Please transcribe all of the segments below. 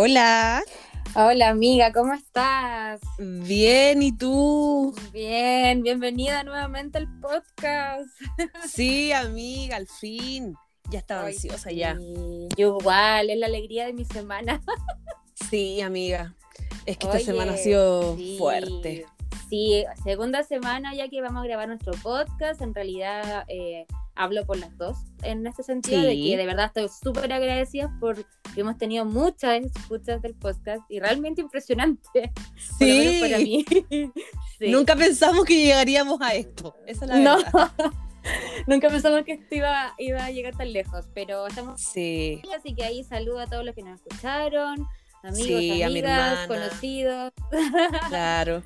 Hola. Hola amiga, ¿cómo estás? Bien, ¿y tú? Bien, bienvenida nuevamente al podcast. Sí, amiga, al fin. Ya estaba ansiosa ya. Yo igual, es la alegría de mi semana. Sí, amiga. Es que esta semana ha sido fuerte. Sí, segunda semana ya que vamos a grabar nuestro podcast. En realidad eh, hablo por las dos en este sentido, de que de verdad estoy súper agradecida porque hemos tenido muchas escuchas del podcast y realmente impresionante. Sí. para mí. Nunca pensamos que llegaríamos a esto. Esa es la no. verdad. Nunca pensamos que esto iba, iba a llegar tan lejos, pero estamos. Sí. Así que ahí saludo a todos los que nos escucharon, amigos, amigas, conocidos. Claro.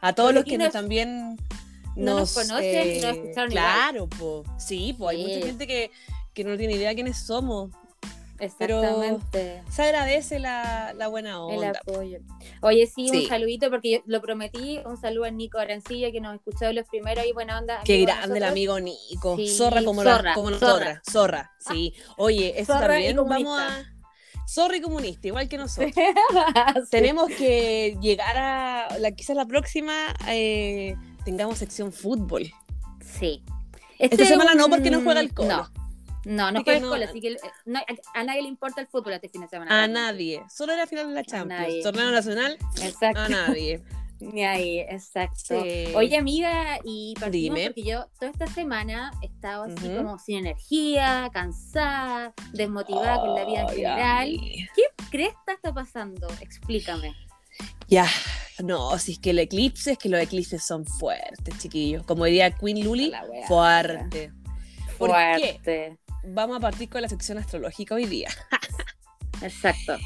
A todos los que nos, también nos, conocen y nos eh, escucharon. Claro, pues. Sí, pues hay mucha gente que, que no tiene idea quiénes somos. Exactamente. se agradece la, la, buena onda. El apoyo. Oye, sí, un saludito porque yo lo prometí. Un saludo a Nico Arancilla que nos escuchó los primeros y buena onda. Qué grande el amigo Nico. zorra como zorra, como nosotras. Zorra. sí. Oye, eso también vamos a. Zorra y comunista, igual que nosotros. Tenemos que llegar a. La, quizás la próxima eh, tengamos sección fútbol. Sí. Esta este semana no, porque no juega el colo. No. No, no juega el colo, así que a nadie le importa el fútbol este fin de semana. A nadie. Solo la final de la Champions. Torneo nacional. Exacto. A nadie. Ni ahí, exacto. Oye, amiga, y partimos porque yo toda esta semana he estado así como sin energía, cansada, desmotivada con la vida en general. ¿Qué crees que está pasando? Explícame. Ya, no, si es que el eclipse, es que los eclipses son fuertes, chiquillos. Como diría Queen Luli, fuerte. ¿Por fuerte. Vamos a partir con la sección astrológica hoy día. Exacto.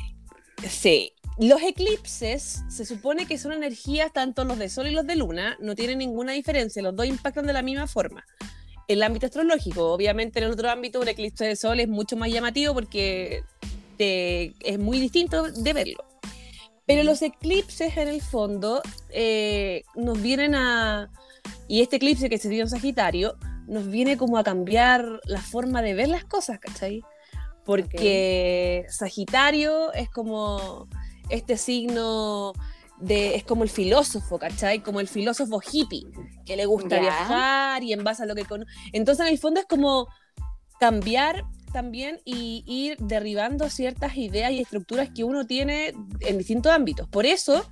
Sí, los eclipses se supone que son energías, tanto los de Sol y los de Luna, no tienen ninguna diferencia, los dos impactan de la misma forma. El ámbito astrológico, obviamente en el otro ámbito, un eclipse de Sol es mucho más llamativo porque es muy distinto de verlo. Pero los eclipses en el fondo eh, nos vienen a... Y este eclipse que se dio en Sagitario nos viene como a cambiar la forma de ver las cosas, ¿cachai? Porque Sagitario es como este signo de, es como el filósofo, ¿cachai? Como el filósofo hippie, que le gusta viajar y en base a lo que conoce. Entonces, en el fondo es como cambiar también y ir derribando ciertas ideas y estructuras que uno tiene en distintos ámbitos. Por eso,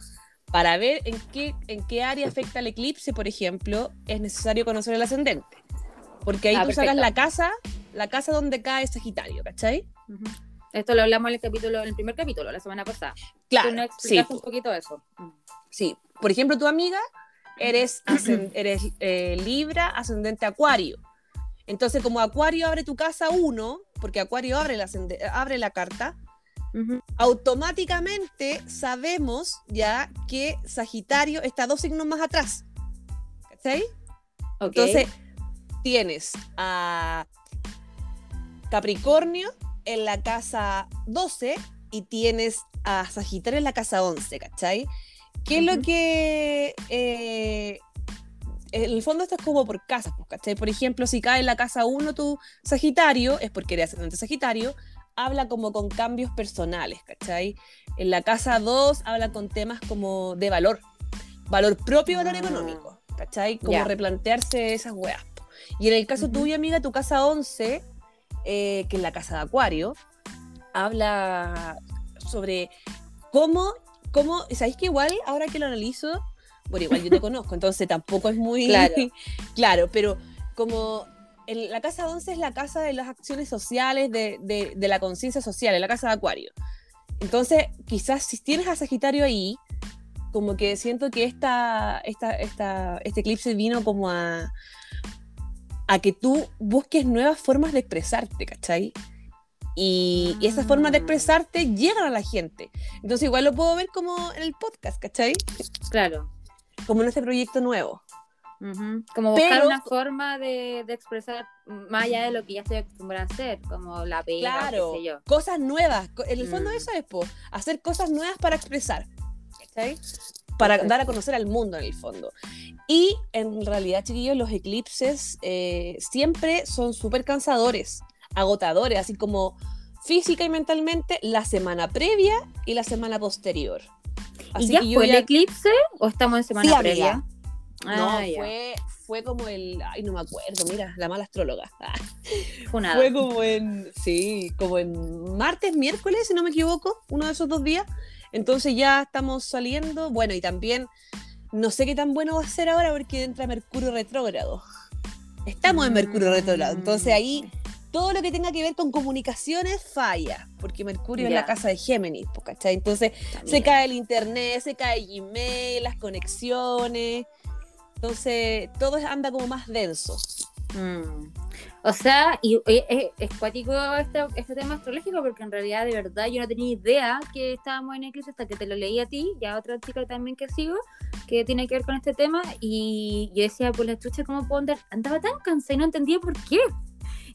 para ver en qué, en qué área afecta el eclipse, por ejemplo, es necesario conocer el ascendente. Porque ahí ah, tú sacas la casa, la casa donde cae Sagitario, ¿cachai? Esto lo hablamos en el capítulo, en el primer capítulo, la semana pasada. Claro. Tú sí. un poquito eso. Sí. Por ejemplo, tu amiga eres, eres eh, Libra, ascendente Acuario. Entonces, como Acuario abre tu casa uno, porque Acuario abre la, abre la carta, automáticamente sabemos ya que Sagitario está dos signos más atrás. ¿Cachai? Entonces, tienes a Capricornio en la casa 12 y tienes a Sagitario en la casa 11, ¿cachai? ¿Qué es lo que... Eh, en el fondo esto es como por casas, pues, ¿cachai? Por ejemplo, si cae en la casa 1 tu Sagitario, es porque eres ascendente Sagitario, habla como con cambios personales, ¿cachai? En la casa 2 habla con temas como de valor, valor propio y valor ah. económico, ¿cachai? Como replantearse esas weas. Y en el caso tuyo, amiga, tu casa 11, eh, que es la casa de Acuario, habla sobre cómo, cómo, ¿sabéis que igual, ahora que lo analizo, bueno, igual yo te conozco, entonces tampoco es muy claro, claro pero como en la casa 11 es la casa de las acciones sociales, de, de, la conciencia social, es la casa de Acuario. Entonces, quizás si tienes a Sagitario ahí, como que siento que esta, esta, esta, este eclipse vino como a, a que tú busques nuevas formas de expresarte, ¿cachai? Y, esas formas de ah. expresarte llegan a la gente. Entonces igual lo puedo ver como en el podcast, ¿cachai? Claro. Como en este proyecto nuevo. Como buscar una forma de, expresar más allá de lo que ya estoy acostumbrada a hacer, como la pega, claro, qué sé yo. cosas nuevas. En el fondo mm. eso es, po, hacer cosas nuevas para expresar. ¿Cachai? Para dar a conocer al mundo en el fondo. Y en realidad, chiquillos, los eclipses eh, siempre son súper cansadores, agotadores, así como física y mentalmente la semana previa y la semana posterior. ¿Y ya fue el eclipse o estamos en semana previa? no, ah, fue, fue como el, ay, no me acuerdo, mira, la mala astróloga. Fue como en, sí, como en martes, miércoles, si no me equivoco, uno de esos dos días. Entonces ya estamos saliendo, bueno, y también no sé qué tan bueno va a ser ahora porque entra Mercurio retrógrado. Estamos en Mercurio retrógrado, entonces ahí mm todo lo que tenga que ver con comunicaciones falla, porque Mercurio es la casa de Géminis, ¿cachai? Entonces se cae el internet, se cae Gmail, las conexiones, entonces todo anda como más denso. Mm. O sea, y, es, es cuático este, este, tema astrológico porque en realidad de verdad yo no tenía idea que estábamos en eclipse hasta que te lo leí a ti y a otra chica también que sigo que tiene que ver con este tema y yo decía, pues la chucha, ¿cómo puedo andar? Andaba tan cansada y no entendía por qué.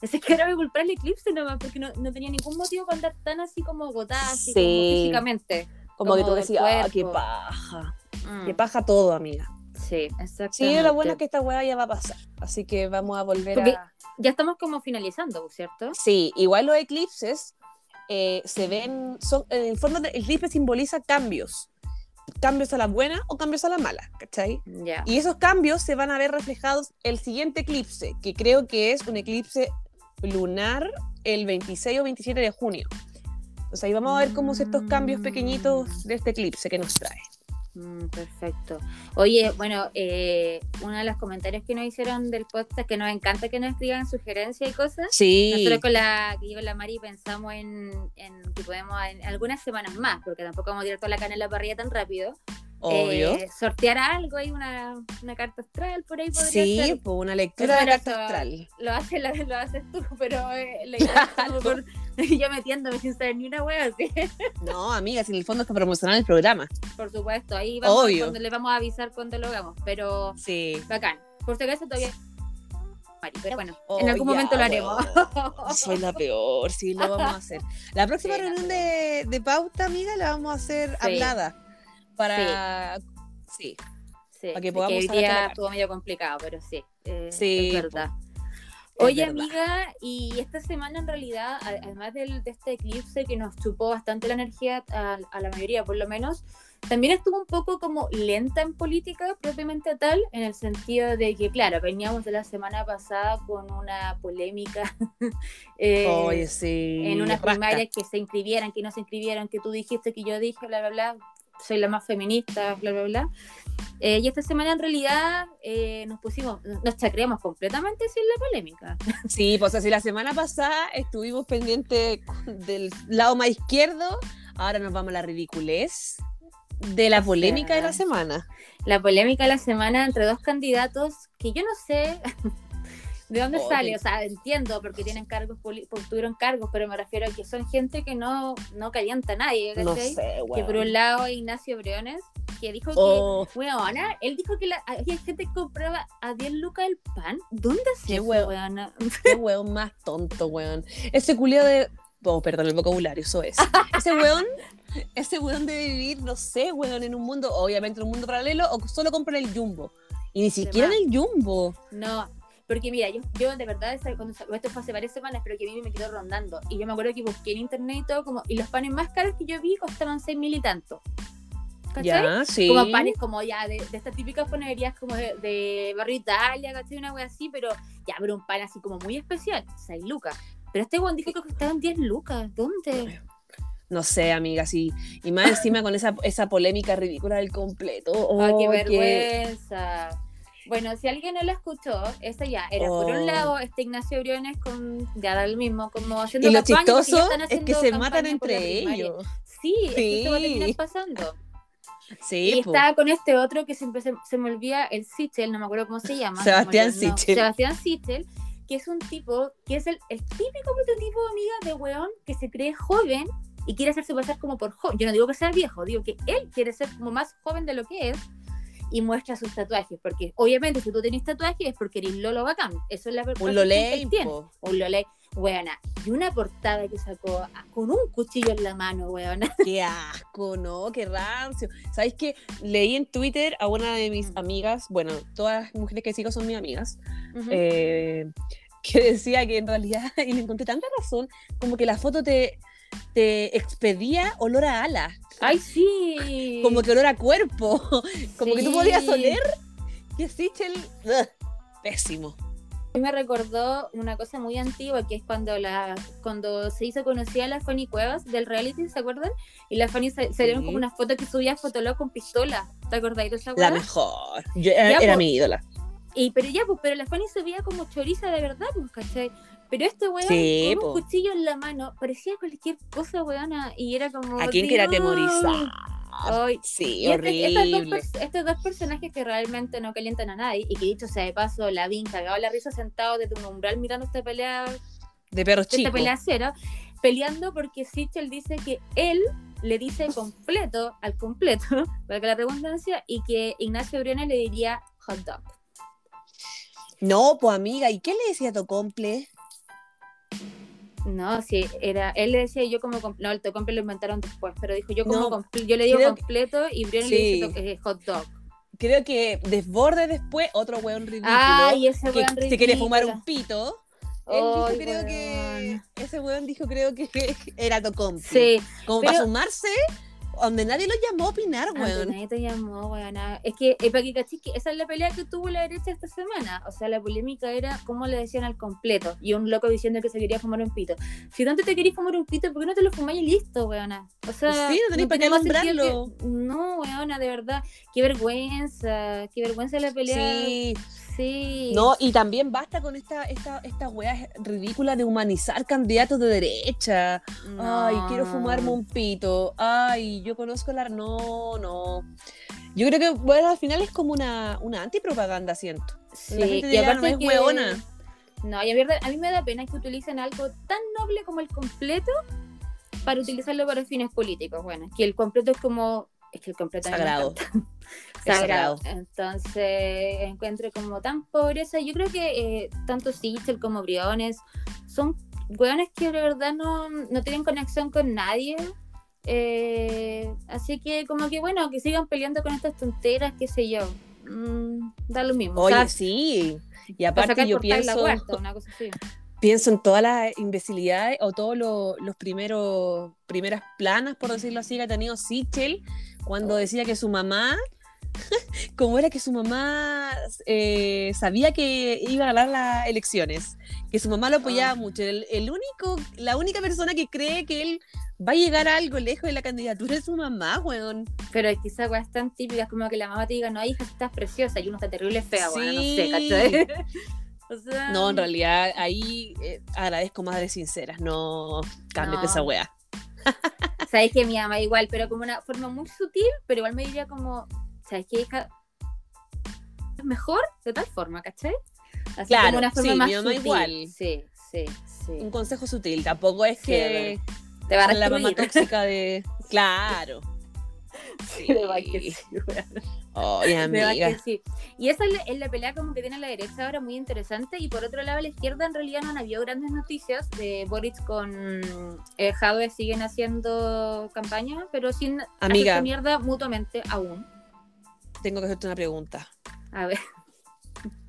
Ese que era culpar el eclipse nomás, porque no, no, tenía ningún motivo para andar tan así como agotada, así como físicamente. Como, que tú decías, ah, qué paja. Mm. Qué paja todo, amiga. Sí, exactamente. Sí, lo bueno es que esta hueá ya va a pasar. Así que vamos a volver a. Ya estamos como finalizando, ¿cierto? Sí, igual los eclipses eh, se ven. Son, en el fondo, el eclipse simboliza cambios cambios a la buena o cambios a la mala, ¿cachai? Y esos cambios se van a ver reflejados el siguiente eclipse, que creo que es un eclipse lunar el 26 o 27 de junio. Entonces ahí vamos a ver cómo estos cambios pequeñitos de este eclipse que nos trae. Mm, perfecto. Oye, bueno, eh, uno de los comentarios que nos hicieron del podcast, que nos encanta que nos escriban sugerencias y cosas. Sí. Nosotros con la, que yo la Mari pensamos en, en que podemos en algunas semanas más, porque tampoco vamos a tirar toda la canela para arriba tan rápido. Obvio. Eh, sortear algo, hay una, una, carta astral por ahí podría sí, ser. pues una lectura de carta astral. Lo, hace, lo, haces tú, pero eh, yo metiéndome sin saber ni una wea así. No, amiga, si en el fondo está promocionando el programa. Por supuesto, ahí vamos, Obvio. Cuando le vamos a avisar cuando lo hagamos, pero sí. bacán. Por si acaso todavía pero bueno, en algún momento lo haremos. Soy la peor, sí, lo vamos a hacer. La próxima reunión de, de, pauta, amiga, la vamos a hacer hablada para... Sí. sí. Para que podamos... Que estuvo medio complicado, pero sí. Eh, sí. Es verdad. Oye, amiga, y esta semana en realidad, además del, de este eclipse que nos chupó bastante la energía a, la mayoría, por lo menos, también estuvo un poco como lenta en política propiamente tal, en el sentido de que, claro, veníamos de la semana pasada con una polémica eh, sí, en unas primarias que se inscribieran, que no se inscribieran, que tú dijiste, que yo dije, bla, bla, bla, soy la más feminista, bla, bla, bla. Eh, y esta semana en realidad eh, nos pusimos, nos chacreamos completamente sin la polémica. Sí, pues así la semana pasada estuvimos pendientes del lado más izquierdo, ahora nos vamos a la ridiculez de la polémica de la semana. La polémica de la semana entre dos candidatos que yo no sé ¿De dónde sale? O sea, entiendo porque tienen cargos, porque tuvieron cargos, pero me refiero a que son gente que no, no calienta a nadie. No sé, Que por un lado Ignacio Briones, que dijo que, weona, oh. él dijo que la, hay gente que compraba a 10 lucas el pan. ¿Dónde se weona? Qué weón más tonto, weón. Ese culio de... Oh, perdón, el vocabulario, eso es. Ese weón, ese weón debe vivir, no sé, weón, en un mundo, obviamente en un mundo paralelo, o solo compra el jumbo. Y ni siquiera en el jumbo. No, porque mira, yo, yo de verdad, cuando esto fue hace varias semanas, pero que a mí me quedó rondando. Y yo me acuerdo que busqué en internet y todo, como, y los panes más caros que yo vi costaban 6 mil y tanto. ¿Cachai? Ya, sí. Como panes como ya de, estas típicas panaderías como de, de, barrio Italia, ¿cachai? Una wea así, pero ya, pero un pan así como muy especial, 6 lucas. Pero este guan dijo que costaban 10 lucas. ¿Dónde? no sé, amiga, sí. Y más encima con esa, esa polémica ridícula del completo. Oh, qué vergüenza! Bueno, si alguien no lo escuchó, esa ya era por un oh. lado este Ignacio Briones con ya da el mismo, como haciendo Y lo chistoso es que se matan entre ellos. Sí, sí. Es que va a terminar pasando. Sí, y estaba con este otro que siempre se, se, me olvida, el Sichel, no me acuerdo cómo se llama. Sebastián Sichel. Sebastián Sichel, que es un tipo, que es el, el típico prototipo, amiga, de weón, que se cree joven y quiere hacerse pasar como por joven. Yo no digo que sea viejo, digo que él quiere ser como más joven de lo que es y muestra sus tatuajes, porque obviamente si tú tenés tatuajes es porque eres Lolo bacán, eso es la verdad. Un Lolé. Un Lolé, weona. Y una portada que sacó con un cuchillo en la mano, weona. Qué asco, ¿no? Qué rancio. ¿Sabéis que leí en Twitter a una de mis mm. amigas, bueno, todas las mujeres que sigo son mis amigas, eh, que decía que en realidad, y le encontré tanta razón, como que la foto te, te expedía olor a ala. ¡Ay, sí! Como que olor a cuerpo. Como que tú podías oler que Sichel. Pésimo me recordó una cosa muy antigua, que es cuando la cuando se hizo conocida la Fanny Cuevas del reality, ¿se acuerdan? Y la Fanny salieron como una foto que subía Fotolog con pistola. ¿Te acordáis de esa La mejor. Yo, era, pues, mi ídola. Y, pero ya, pues, pero la Fanny subía como choriza de verdad, pues, ¿cachai? Pero este weón con un cuchillo en la mano parecía cualquier cosa, weona, y era como. ¿A quién quería temorizar? sí, horrible. estos, dos, personajes que realmente no calientan a nadie y que dicho sea de paso, la vin cagado la risa sentado desde un umbral mirando esta pelea de perros chicos. Esta pelea cero, peleando porque Sichel dice que él le dice completo al completo, para que la redundancia, y que Ignacio Briones le diría hot dog. No, pues amiga, ¿y qué le decía a tu comple? No, sí, era, él le decía yo como, no, el tocomple lo inventaron después, pero dijo yo como, yo le digo completo y Brian le dice hot dog. Creo que desborde después otro weón ridículo Ay, ese weón que se quiere fumar un pito. Él dijo, creo que. Ese weón dijo, creo que era tocomple. Sí. Como para sumarse donde nadie lo llamó a opinar, weón. nadie te llamó, weón. Es que, es para que cachis esa es la pelea que tuvo la derecha esta semana. O sea, la polémica era cómo le decían al completo. Y un loco diciendo que se quería fumar un pito. Si tanto te querías fumar un pito, ¿por qué no te lo fumáis y listo, weona? O sea, sí, no tenéis para qué nombrarlo. No, weona, de verdad. Qué vergüenza. Qué vergüenza la pelea. Sí. Sí. No, y también basta con esta, esta, esta wea ridícula de humanizar candidatos de derecha. Ay, quiero fumarme un pito. Ay, yo conozco la. No, no. Yo creo que, bueno, al final es como una, una antipropaganda, siento. Sí, y aparte no es que... No, y a, verdad, a mí me da pena que utilicen algo tan noble como el completo para utilizarlo para fines políticos. Bueno, que el completo es como es que el completo sagrado. Sagrado. Entonces encuentro como tan pobreza. Yo creo que eh, tanto Sichel como Briones son hueones que de verdad no, tienen conexión con nadie. Eh, así que como que bueno, que sigan peleando con estas tonteras, qué sé yo. Mm, da lo mismo. Oye, sí. Y aparte yo pienso... pienso en todas las imbecilidades o todos los primeros primeras planas, por decirlo así, que ha tenido Sichel cuando decía que su mamá, como era que su mamá eh, sabía que iba a ganar las elecciones, que su mamá lo apoyaba ah. mucho. El, único, la única persona que cree que él va a llegar a algo lejos de la candidatura es su mamá, weón. Pero es que esa weá es tan típica, como que la mamá te diga, no, hija, estás preciosa y uno está terrible fea, sí. no sé, ¿cachai? No, en realidad ahí eh, agradezco de sinceras, no cambies esa weá. Sabes que mi ama igual, pero como una forma muy sutil, pero igual me diría como, ¿sabes qué, mejor de tal forma, ¿cachai? Así claro, como una forma sí, más mi mamá igual. Sí, sí, sí. Un consejo sutil, tampoco es que te va a la mamá tóxica de... Claro. Sí, de que sí. Y esa es la, pelea como que tiene la derecha ahora muy interesante. Y por otro lado, a la izquierda en realidad no había grandes noticias. De Boris con eh, Jadwe siguen haciendo campaña, pero sin Amiga, mierda mutuamente aún. Tengo que hacerte una pregunta. A ver.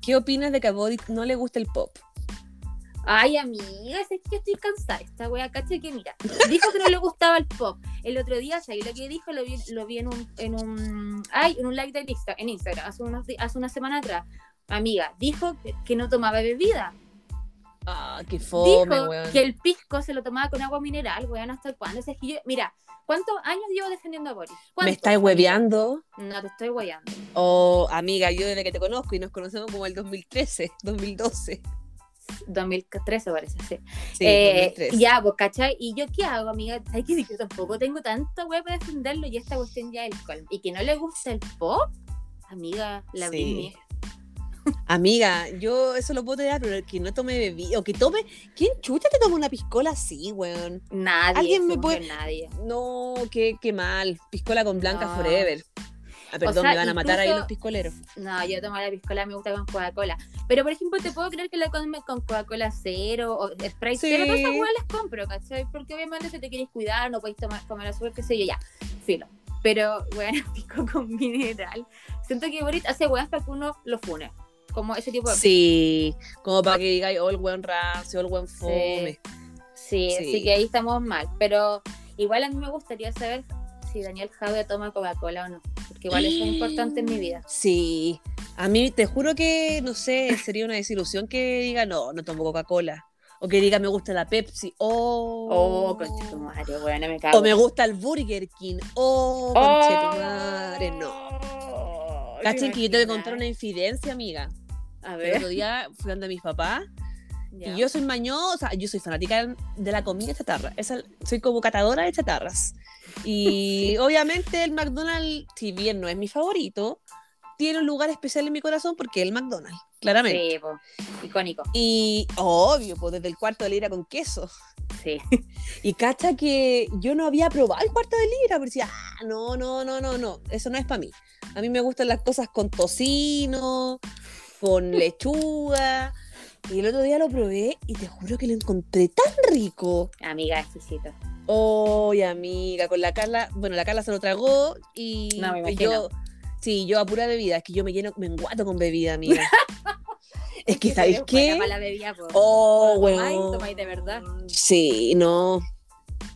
¿Qué opinas de que a Boris no le gusta el pop? Ay, amiga, es que estoy cansada. Esta wea, caché que mira, dijo que no le gustaba el pop. El otro día, ¿sabes lo que dijo? Lo vi, lo vi en un, en un, ay, en un live de Insta, en Instagram, hace, unos, hace una semana atrás. Amiga, dijo que, no tomaba bebida. Ah, qué fome, Dijo que el pisco se lo tomaba con agua mineral, weón, ¿hasta cuándo? Es que yo, mira, ¿cuántos años llevo defendiendo a Boris? ¿Me estáis hueveando? No, te estoy hueveando. Oh, amiga, yo desde que te conozco y nos conocemos como el 2013, 2012. 2013 parece, sí. sí eh, ya, pues, ¿cachai? ¿Y yo qué hago, amiga? ¿Sabes que yo tampoco tengo tanta web para defenderlo y esta cuestión ya el colmo? ¿Y que no le gusta el pop? Amiga, la sí. Amiga, yo eso lo puedo tener, pero que no tome bebida, o que tome. ¿Quién chucha te toma una piscola así, weón? Nadie. ¿Alguien me puede.? Nadie. No, qué, qué mal. Piscola con Blanca Forever. Ah, perdón, me van a matar ahí los piscoleros. No, yo tomo la piscola, me gusta con Coca-Cola. Pero, por ejemplo, te puedo creer que la come con Coca-Cola cero o Sprite sí. cero, pero esas igual las compro, ¿cachai? Porque obviamente si te quieres cuidar, no podéis tomar, comer azúcar, qué sé yo, ya, filo. Pero, bueno, pico con mineral. Siento que Boris hace huevas para que uno lo fune. Como ese tipo de... Sí, como para que digáis, oh, el buen rancio, el buen fome. Sí. sí, así que ahí estamos mal. Pero igual a mí me gustaría saber si Daniel Jaude toma Coca-Cola o no, porque igual eso es importante en mi vida. Sí, a mí te juro que, no sé, sería una desilusión que diga, no, no tomo Coca-Cola. O que diga, me gusta la Pepsi. Oh, oh conchetumare, bueno, me cago. O me gusta el Burger King. Oh, conchetumare, no. Cachen que yo te voy a contar una infidencia, amiga. A ver. El otro día fui donde mis papás. Y yo soy mañosa, yo soy fanática de la comida chatarra. Esa, soy como catadora de chatarras. Y obviamente el McDonald's, si bien no es mi favorito, tiene un lugar especial en mi corazón porque es el McDonald's, claramente. Sí, pues, icónico. Y obvio, pues desde el cuarto de libra con queso. Sí. Y cacha que yo no había probado el cuarto de libra, pero decía, ah, no, no, no, no, no, eso no es para mí. A mí me gustan las cosas con tocino, con lechuga. Y el otro día lo probé y te juro que lo encontré tan rico. Amiga, exquisito. Oye, amiga, con la Carla, bueno, la Carla se lo tragó y no, me yo, sí, yo a pura bebida, es que yo me lleno, me enguato con bebida, amiga. es que, ¿sabéis qué? Para la bebida, oh, bueno. Tomáis, de verdad. Sí, no.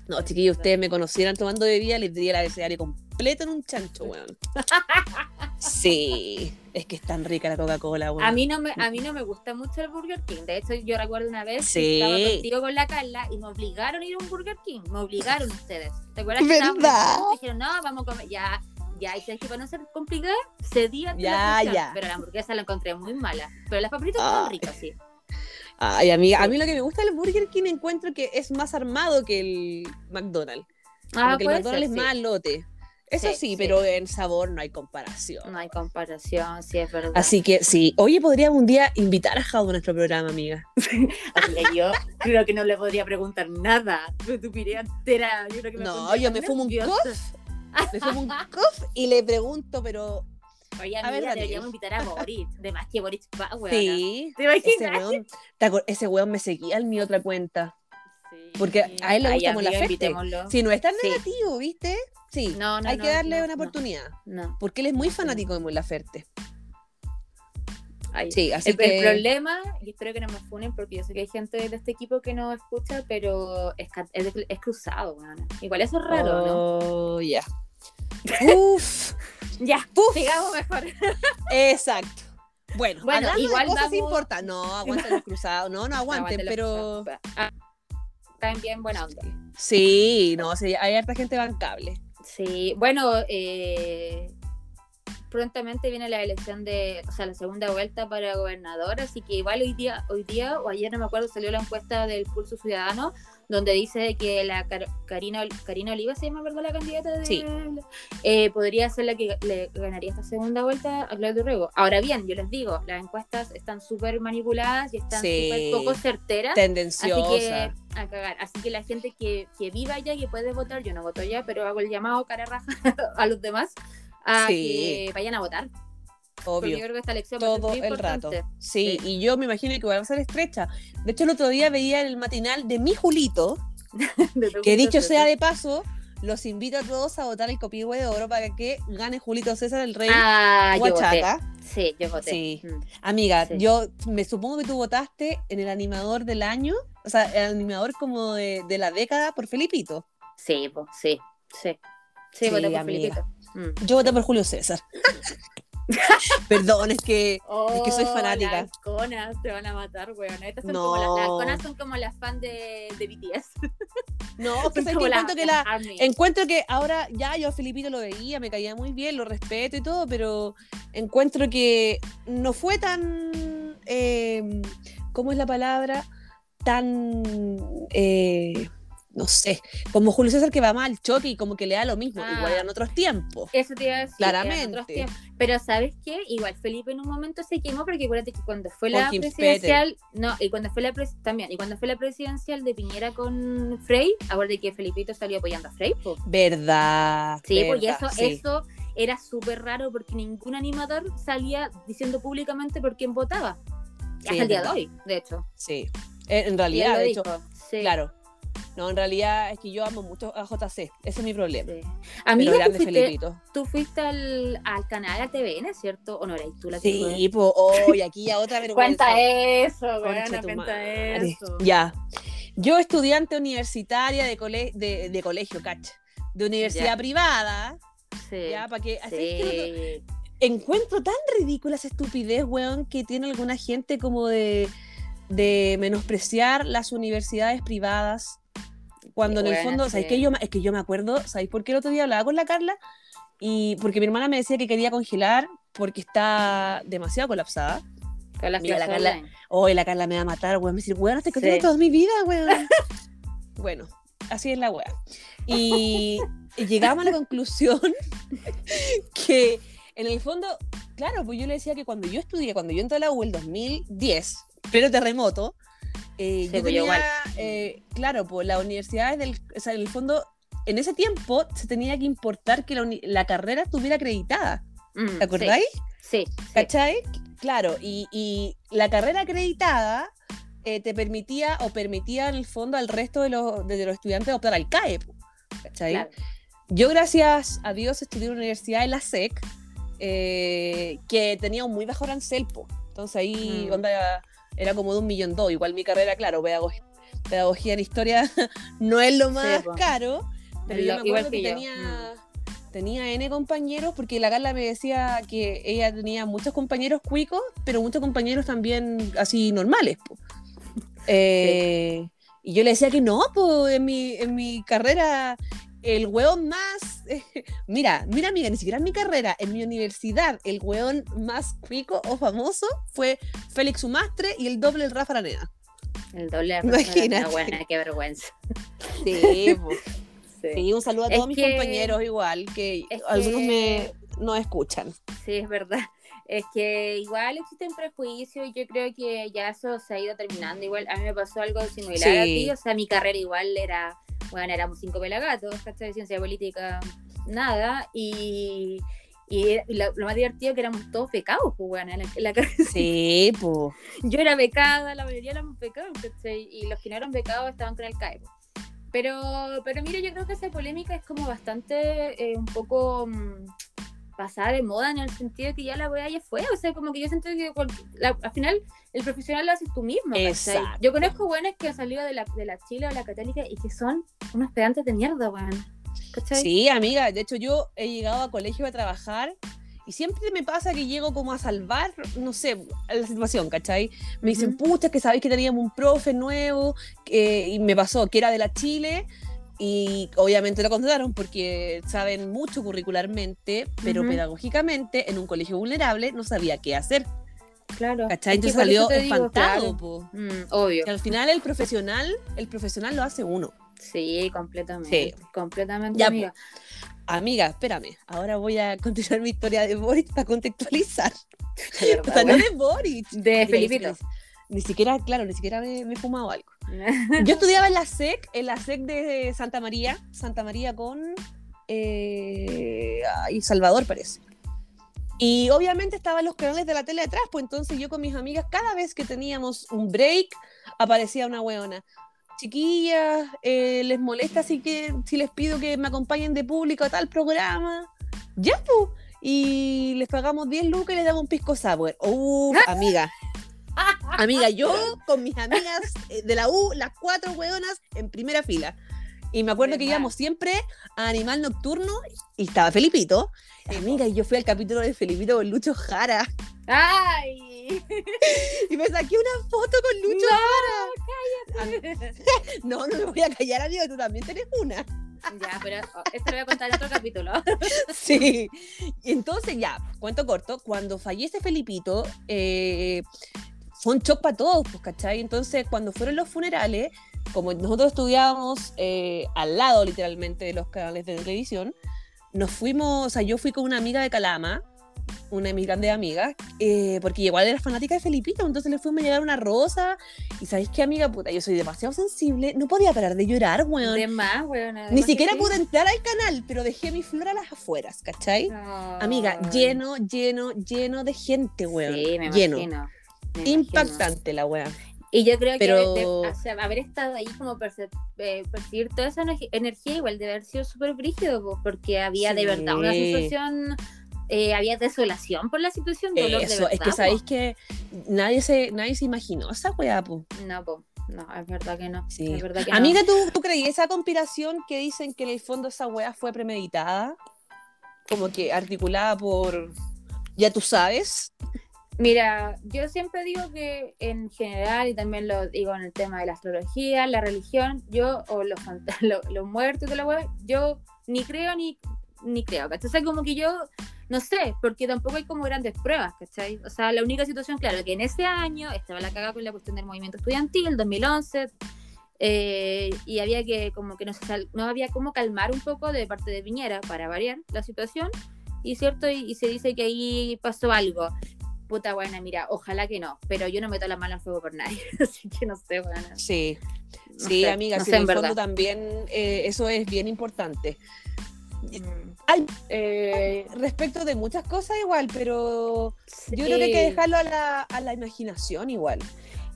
No, chiquillos, ustedes me conocieran tomando bebida, les diría la abecedario completo en un chancho, weón. Sí, es que es tan rica la Coca-Cola, A mí, no me, a mí no me gusta mucho el Burger King. De hecho, yo recuerdo una vez que estaba contigo con la Carla y me obligaron a ir a un Burger King. Me obligaron ustedes. ¿Te acuerdas que ¿Verdad? dijeron, no, vamos a comer. Ya, ya, y sabes que para no ser complicado, cedía ya, la ya. Pero la hamburguesa la encontré muy mala. Pero las papitas están ricas, sí. Ay, amiga, a mí lo que me gusta del Burger King encuentro que es más armado que el McDonald's. Ah, Porque el McDonald's es más lote. Eso sí, pero en sabor no hay comparación. No hay comparación, sí, es verdad. Así que sí, oye, podríamos un día invitar a Jaudo a nuestro programa, amiga. Yo creo que no le podría preguntar nada. Me entera. Yo creo que me no, yo me fumo un cof, me fumo un y le pregunto, pero Oye, amiga, a ver, deberíamos invitar a Boris. De más que Boris va, weón. Sí. ¿Te imaginas? Ese weón, ese weón me seguía en mi otra cuenta. Sí. Porque a él le gusta como la feste. Si no es tan negativo, ¿viste? Sí, no, no, hay que darle una oportunidad. No. Porque él es muy fanático de Mon Laferte. Sí, así el, que... el, problema, y espero que no me funen porque yo sé que hay gente de este equipo que no escucha, pero es, es, cruzado, bueno. Igual eso es raro, oh, ya. Uf. ya, sigamos mejor. Exacto. Bueno, bueno igual de cosas importa. No, aguanten los cruzados. No, no aguanten, pero. Ah, están bien buena onda. Sí, no, sí, hay harta gente bancable. Sí, bueno, eh, prontamente viene la elección de, o sea, la segunda vuelta para gobernador, así que igual hoy día, hoy día o ayer no me acuerdo, salió la encuesta del Pulso Ciudadano, donde dice que la Karina, Karina Oliva se llama, ¿verdad? La candidata de... Sí. Eh, podría ser la que le ganaría esta segunda vuelta a Claudio Rego. Ahora bien, yo les digo, las encuestas están súper manipuladas y están súper poco certeras. Tendenciosas. Así que, a cagar. Así que la gente que, que viva allá, que puede votar, yo no voto ya, pero hago el llamado cara raja a los demás a que vayan a votar. Obvio. yo creo que esta elección todo el rato. Sí, y yo me imagino que va a ser estrecha. De hecho, el otro día veía el matinal de mi Julito, que dicho sea de paso, los invito a todos a votar el copihue de oro para que gane Julito César el rey ah, Sí, yo voté. Sí. Mm. Amiga, yo me supongo que tú votaste en el animador del año, o sea, el animador como de, la década por Felipito. Sí, pues, sí, sí. Sí, voté por Felipito. Mm. Yo voté por Julio César. Perdón, es que, es que soy oh, fanática. Las conas te van a matar, weón. Estas son como las, conas son como las fans de, de BTS. No, pero encuentro que la, encuentro que ahora ya yo a Filipito lo veía, me caía muy bien, lo respeto y todo, pero encuentro que no fue tan eh, ¿cómo es la palabra? tan eh, no sé, como Julio César que va mal choque y como que le da lo mismo, igual en ah. otros tiempos. Eso te iba a decir, Claramente. Pero ¿sabes qué? Igual Felipe en un momento se quemó porque acuérdate que cuando fue la presidencial, no, y cuando fue la también, y cuando fue la presidencial de Piñera con Frey, acuérdate que Felipito salió apoyando a Frey, Verdad. Sí, porque eso, eso era súper raro porque ningún animador salía diciendo públicamente por quién votaba. hasta el día de hoy, de hecho. Sí. En realidad, de hecho, claro No, en realidad es que yo amo mucho a JC, ese es mi problema. Sí. Amiga, grande tú fuiste, tú fuiste al, al canal a TVN, ¿cierto? ¿O no eras tú la Sí, pues, hoy aquí ya otra vergüenza. cuenta eso, bueno, cuenta eso. Ya. Yo, estudiante universitaria de, de, de colegio, cacha, de universidad privada, sí, ya, para que, así que encuentro tan ridícula esa estupidez, weón, que tiene alguna gente como de, de menospreciar las universidades privadas cuando en el fondo, ¿sabéis que yo, es que yo me acuerdo, ¿sabéis por qué el otro día hablaba con la Carla? Y porque mi hermana me decía que quería congelar porque está demasiado colapsada. Mira, la Carla, hoy la Carla me va a matar, weón. Me dice, weón, te conté toda mi vida, weón. bueno, así es la weá. Y, llegamos a la conclusión que en el fondo, claro, pues yo le decía que cuando yo estudié, cuando yo entré a la U el 2010, pero terremoto, eh, yo tenía, eh, claro, pues las universidades del, o sea, en el fondo, en ese tiempo se tenía que importar que la, carrera estuviera acreditada. Mm, ¿Te acordáis? Sí. ¿Cachai? Claro, y, la carrera acreditada eh, te permitía o permitía en el fondo al resto de los, de los estudiantes optar al CAE. ¿Cachai? Yo, gracias a Dios, estudié en la universidad en la SEC, que tenía un muy bajo arancel. Entonces ahí, mm. onda era como de un millón dos. Igual mi carrera, claro, pedagogía, pedagogía en historia no es lo más caro, pero yo me acuerdo que, tenía, mm. tenía N compañeros, porque la Carla me decía que ella tenía muchos compañeros cuicos, pero muchos compañeros también así normales. Eh, y yo le decía que no, pues en mi, en mi carrera el hueón más. mira, mira, amiga, ni siquiera en mi carrera, en mi universidad, el hueón más rico o famoso fue Félix Sumastre y el doble el Rafa Araneda. El doble de Rafa buena, qué vergüenza. Sí, sí. un saludo a todos mis compañeros, igual, que algunos me no escuchan. Sí, es verdad. Es que igual existen prejuicios y yo creo que ya eso se ha ido terminando. Igual a mí me pasó algo similar a ti, o sea, mi carrera igual era bueno, éramos cinco pelagatos, ¿cachai? Ciencia política, nada, y, y lo, más divertido que éramos todos becados, pues, bueno, en la, Sí, pues. Yo era becada, la mayoría éramos becados, ¿cachai? Y los que no eran becados estaban con el CAE. Pero, pero mira, yo creo que esa polémica es como bastante, eh, un poco... Mm, pasada de moda en el sentido de que ya la wea ya fue. O sea, como que yo siento que al final el profesional lo haces tú mismo. Yo conozco buenas que han salido de la, de la Chile o la Católica y que son unos pedantes de mierda, weón. Sí, amiga. De hecho, yo he llegado a colegio a trabajar y siempre me pasa que llego como a salvar, no sé, la situación, ¿cachai? Me dicen, pucha, que sabéis que teníamos un profe nuevo, y me pasó que era de la Chile, y obviamente lo contrataron porque saben mucho curricularmente, pero pedagógicamente en un colegio vulnerable no sabía qué hacer. Claro. ¿Cachai? Entonces salió espantado, mm, obvio. Que al final el profesional, el profesional lo hace uno. Sí, completamente. Sí. Completamente, amiga. amiga, espérame. Ahora voy a continuar mi historia de Boris para contextualizar. o sea, no de Boris. De Felipito ni siquiera, claro, ni siquiera me, he fumado algo. Yo estudiaba en la SEC, en la SEC de Santa María, Santa María con eh, Salvador parece. Y obviamente estaban los canales de la tele atrás, pues entonces yo con mis amigas, cada vez que teníamos un break, aparecía una weona. Chiquillas, eh, ¿les molesta así que si les pido que me acompañen de público a tal programa? Ya, pues. Y les pagamos 10 lucas y les damos un pisco sour. Uf, amiga. Amiga, yo con mis amigas eh, de la U, las cuatro hueonas en primera fila. Y me acuerdo que íbamos siempre a Animal Nocturno y estaba Felipito. Amiga, y yo fui al capítulo de Felipito con Lucho Jara. ¡Ay! Y me saqué una foto con Lucho no, Jara. Cállate. No, no me voy a callar, amigo, tú también tenés una. Ya, pero esto lo voy a contar en otro capítulo. Sí. Y entonces, ya, cuento corto, cuando fallece Felipito, eh, fue un shock para todos, pues, ¿cachai? Entonces, cuando fueron los funerales, como nosotros estudiábamos eh, al lado, literalmente, de los canales de televisión, nos fuimos, o sea, yo fui con una amiga de Calama, una de mis grandes amigas, eh, porque igual era fanática de Felipito, entonces le fuimos a llevar una rosa, y ¿sabéis qué, amiga? Puta, yo soy demasiado sensible, no podía parar de llorar, weón. De más, weón. Ni siquiera pude entrar al canal, pero dejé mi flor a las afueras, ¿cachai? Amiga, lleno, lleno, lleno de gente, weón. Sí, me lleno. imagino Impactante la wea. Y yo creo que haber estado ahí como eh, percibir toda esa energía igual de haber sido súper brígido, porque había de verdad una sensación eh, había desolación por la situación. Dolor Eso, es que sabéis que nadie se, nadie se imaginó esa weá, po. No, po. No, es verdad que no. Sí. Es verdad que Amiga, ¿tú, ¿tú creí esa conspiración que dicen que en el fondo esa weá fue premeditada? Como que articulada por. Ya tú sabes. Mira, yo siempre digo que en general, y también lo digo en el tema de la astrología, la religión, yo, o los, los, muertos de la web, yo ni creo ni, ni creo. O sea, como que yo no sé, porque tampoco hay como grandes pruebas, ¿cachai? O sea, la única situación, claro, que en ese año estaba la cagada con la cuestión del movimiento estudiantil, el 2011, eh, y había que, como que no, no había como calmar un poco de parte de Piñera para variar la situación, y cierto, y, se dice que ahí pasó algo. Puta buena, mira, ojalá que no, pero yo no meto la mano al fuego por nadie, así que no sé, bueno. Sí, sí, amiga, sí, en, fondo también eh, eso es bien importante. Mm. Eh, respecto de muchas cosas igual, pero yo creo que hay que dejarlo a la, a la imaginación igual.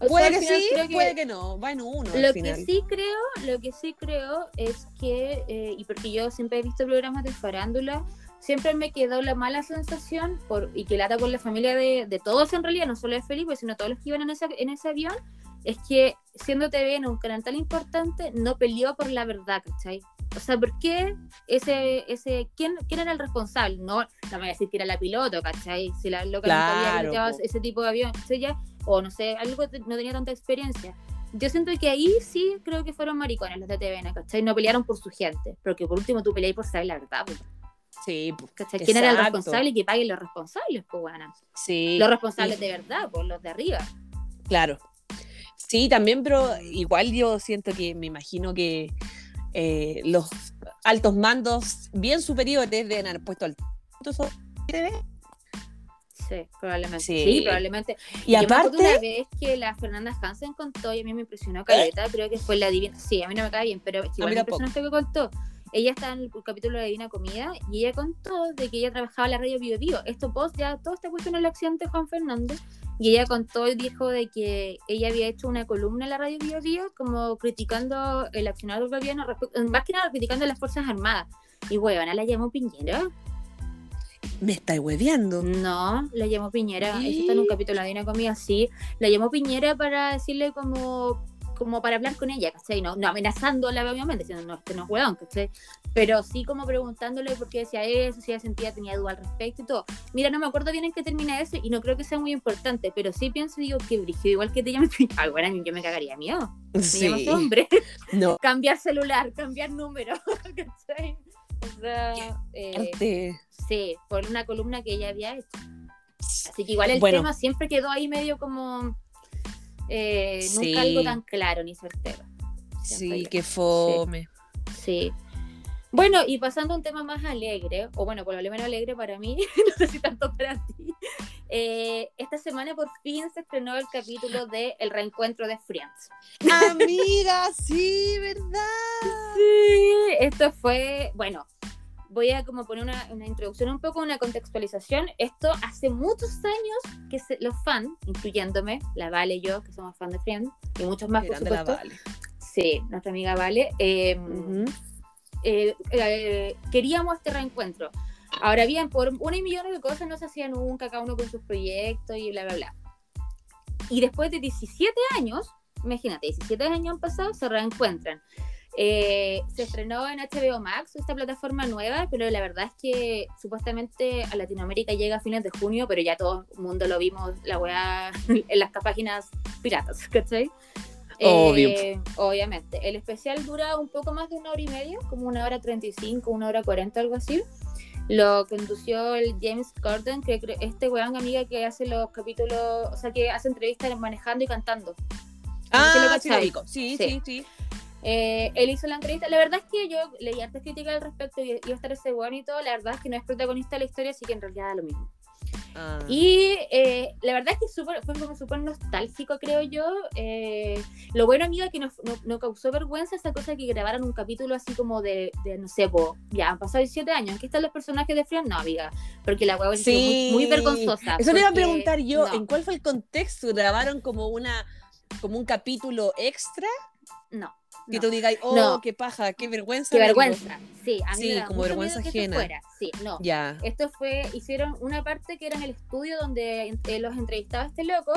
puede que sí, puede que no, va en uno. Lo que sí creo, lo que sí creo es que, eh, y porque yo siempre he visto programas de farándula, siempre me quedó la mala sensación, por, y que lata con la familia de, de, todos en realidad, no solo de Felipe, sino todos los que iban en, esa, en ese avión, es que siendo TV en un canal tan importante, no peleó por la verdad, ¿cachai? O sea, ¿por qué ese, ese, quién, quién era el responsable? No, no me voy a decir que era la piloto, ¿cachai? Si la loca claro, no había ese tipo de avión, ella, o no sé, algo no tenía tanta experiencia. Yo siento que ahí sí creo que fueron maricones los de TVN, ¿cachai? No pelearon por su gente, porque por último tú peleáis por saber la verdad, pues. Sí, ¿cachai? ¿Quién era el responsable y que paguen los responsables, pues, bueno? Sí. Los responsables de verdad, pues los de arriba. Claro. Sí, también, pero igual yo siento que me imagino que eh, los altos mandos bien superiores deben haber puesto al Sí, probablemente. Sí, probablemente. Y aparte. una vez que la Fernanda Hansen contó, y a mí me impresionó Caleta, creo que fue la divina. Sí, a mí no me cae bien, pero igual me impresionó esto que contó. Ella está en el capítulo de Divina Comida y ella contó de que ella trabajaba en la radio Bio Bio. Esto post ya, todo está puesto en el accidente de Juan Fernández y ella contó y dijo de que ella había hecho una columna en la radio Bio Bio como criticando el accionar del gobierno, más que nada criticando a las Fuerzas Armadas. Y huevona, la llamó Piñera. ¿Me estáis hueveando? No, la llamó Piñera. Eso está en un capítulo de Divina Comida, sí. La llamó Piñera para decirle como como para hablar con ella, ¿cachai? No, no amenazándola, obviamente, diciendo, no, este no es hueón, ¿cachai? Pero sí como preguntándole por qué decía eso, si ella sentía, tenía duda al respecto y todo. Mira, no me acuerdo bien en qué termina eso y no creo que sea muy importante, pero sí pienso, digo, que brígido, igual que te llames Ay, bueno, yo me cagaría miedo. Me sí. hombre. No. cambiar celular, cambiar número, ¿cachai? O sea, eh, sí, por una columna que ella había hecho. Así que igual el tema siempre quedó ahí medio como eh, nunca algo tan claro ni certero. sí, que fome. Sí. Bueno, y pasando a un tema más alegre, o bueno, por lo menos alegre para mí, no sé si tanto para ti. Eh, esta semana por fin se estrenó el capítulo de El reencuentro de Friends. Amiga, sí, ¿verdad? Sí, esto fue, bueno, voy a como poner una, introducción, un poco una contextualización. Esto hace muchos años que los fans, incluyéndome, la Vale y yo, que somos fans de Friends, y muchos más, por supuesto. Vale. Sí, nuestra amiga Vale. Em, eh, eh, queríamos este reencuentro. Ahora bien, por una y millones de cosas no se hacía nunca, cada uno con sus proyectos y bla, bla, bla. Y después de 17 años, imagínate, 17 años han pasado, se reencuentran. Eh, se estrenó en HBO Max, esta plataforma nueva, pero la verdad es que supuestamente a Latinoamérica llega a fines de junio, pero ya todo el mundo lo vimos, la weá, en las páginas piratas, ¿cachai? Obvio. Eh, obviamente. El especial dura un poco más de una hora y media, como una hora treinta y cinco, una hora cuarenta, algo así. Lo condució el James Corden, que este weón amiga que hace los capítulos, o sea, que hace entrevistas manejando y cantando. Ah, sí, sí, sí, sí. Eh, él hizo la entrevista. La verdad es que yo leí antes críticas al respecto y iba a estar ese bueno y todo. La verdad es que no es protagonista de la historia, así que en realidad da lo mismo. Ah. Y eh, la verdad es que super, fue como súper nostálgico, creo yo. Eh, lo bueno, amiga, que nos, no, causó vergüenza esa cosa que grabaran un capítulo así como de, de no sé, ya han pasado 17 años. ¿Aquí están los personajes de Friends? No, amiga, porque la hueá sí. muy, muy, vergonzosa. Eso le iba a preguntar yo, ¿en cuál fue el contexto? ¿Grabaron como una como un capítulo extra. No. Que tú digas, oh, qué paja, qué vergüenza. Qué vergüenza. Sí, a mí sí como vergüenza ajena. Sí, no. Ya. Esto fue, hicieron una parte que era en el estudio donde eh, los entrevistaba este loco.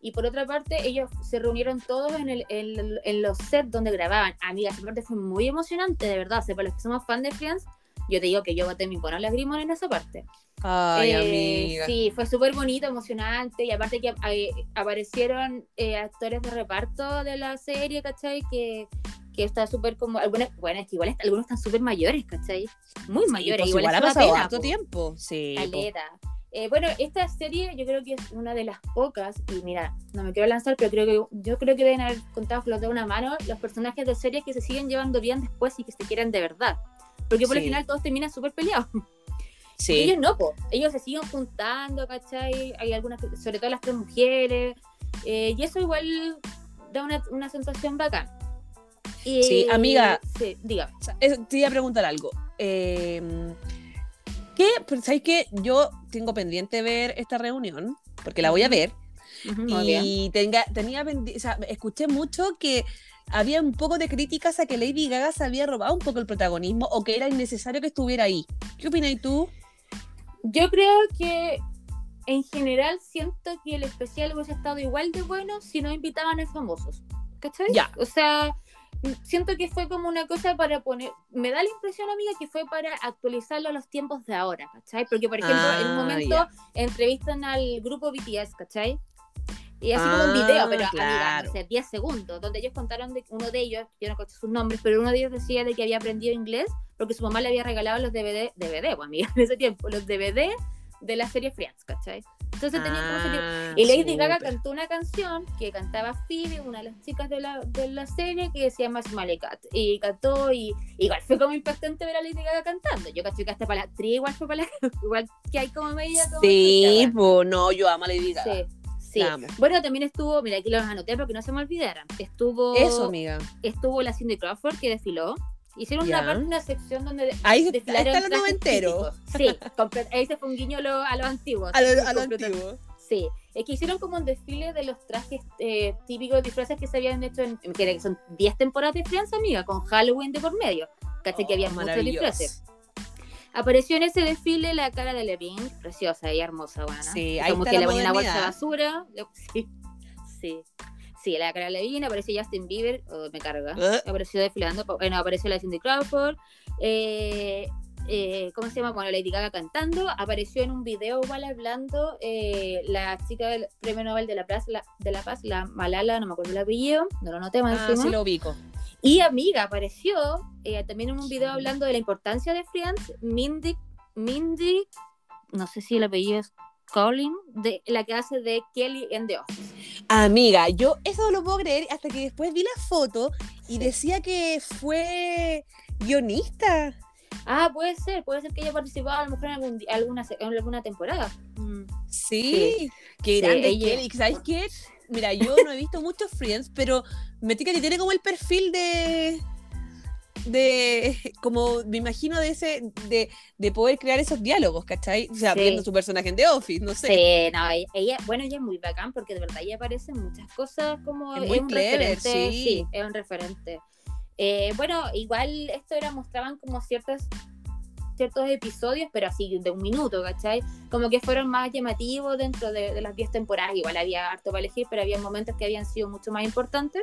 Y por otra parte, ellos se reunieron todos en, el, en, los sets donde grababan. Amiga, esa parte fue muy emocionante, de verdad. O sea, para los que somos fans de Friends, yo te digo que yo boté mi buenos lagrimón en esa parte. Ay, eh, amiga. Sí, fue súper bonito, emocionante. Y aparte que eh, aparecieron eh, actores de reparto de la serie, ¿cachai? Que, que está súper como. Algunas, bueno, es que igual algunos están súper mayores, ¿cachai? Muy mayores. Pues igual, ha pasado harto tiempo. Sí. Caleta. bueno, esta serie yo creo que es una de las pocas, y mira, no me quiero lanzar, pero creo que yo creo que deben haber contado con de una mano los personajes de series que se siguen llevando bien después y que se quieren de verdad. Porque por el final todos terminan súper peleados. Sí. Ellos no, po. ellos se siguen juntando, ¿cachai? Hay algunas, sobre todo las tres mujeres, eh, y eso igual da una, una sensación bacán. sí, amiga. Sí, diga. Te iba a preguntar algo. Eh, ¿Qué? Pues, ¿Sabes qué? Yo tengo pendiente ver esta reunión, porque la voy a ver. y tenga, tenía, o sea, escuché mucho que había un poco de críticas a que Lady Gaga se había robado un poco el protagonismo o que era innecesario que estuviera ahí. ¿Qué opinas tú? Yo creo que en general siento que el especial hubiese estado igual de bueno si no invitaban a famosos. ¿Cachai? Ya. O sea, siento que fue como una cosa para poner. Me da la impresión, amiga, que fue para actualizarlo a los tiempos de ahora, ¿cachai? Porque, por ejemplo, en un ah, momento entrevistan al grupo BTS, ¿cachai? Y así como un video, ah, pero claro. amiga, 10 segundos, donde ellos contaron de uno de ellos, yo no conozco sus nombres, pero uno de ellos decía de que había aprendido inglés porque su mamá le había regalado los DVD, DVD, pues amiga, en ese tiempo, los DVD de la serie Friends, ¿cachai? Entonces tenía como ah, Y Lady Gaga cantó una canción que cantaba Phoebe, una de las chicas de la, de la serie, que se llama Smiley Cat. Y cantó, y igual fue como impactante ver a Lady Gaga cantando. Yo caché que hasta para la tri igual fue para la. igual que hay como media. Como sí, pues no, yo amo a Lady Gaga. Sí. Sí. Bueno, también estuvo, mira, aquí lo anoté para que no se me olvidaran. Estuvo. Eso, amiga. Estuvo la Cindy Crawford que desfiló. Hicieron una parte, una sección donde ahí, desfilaron está lo entero. Sí, ahí se fue un guiño a los lo antiguos. A lo, a lo antiguo. Sí, es que hicieron como un desfile de los trajes eh, típicos disfraces que se habían hecho en, que son 10 temporadas de Friends, amiga, con Halloween de por medio. Caché que había muchos disfraces. Apareció en ese desfile la cara de Levine, preciosa y hermosa, buena. Sí, ahí Como que le ponía una bolsa de basura. Sí, sí. Sí, la cara de Levine, apareció Justin Bieber, oh, me carga. ¿Eh? Apareció desfilando, bueno, apareció la Cindy Crawford. Eh, eh, ¿cómo se llama? Bueno, Lady Gaga cantando, apareció en un video igual hablando la chica del Premio Nobel de la, Paz, la, de la Paz, la Malala, no me acuerdo el apellido, no lo noté más ah, sí lo ubico. Y amiga apareció eh, también en un video hablando de la importancia de Friends, Mindy, Mindy, no sé si el apellido es Colin, de la que hace de Kelly en The Office. Amiga, yo eso no lo puedo creer hasta que después vi la foto y decía que fue guionista. Ah, puede ser, puede ser que haya participado a lo mejor en, algún, alguna, en alguna temporada. Mm. Sí, que grande Kelly, ¿sabes qué? Mira, yo no he visto muchos Friends, pero me tica que tiene como el perfil de de como me imagino de ese de, de poder crear esos diálogos, ¿cachai? O sea, viendo su personaje en The Office, no sé. Sí, no, ella, bueno, ella es muy bacán porque de verdad ella aparece en muchas cosas como es muy un referente, sí. es un referente. Eh, bueno, igual esto era mostraban como ciertas ciertos episodios, pero así de un minuto, ¿cachai? Como que fueron más llamativos dentro de, las 10 temporadas. Igual había harto para elegir, pero había momentos que habían sido mucho más importantes.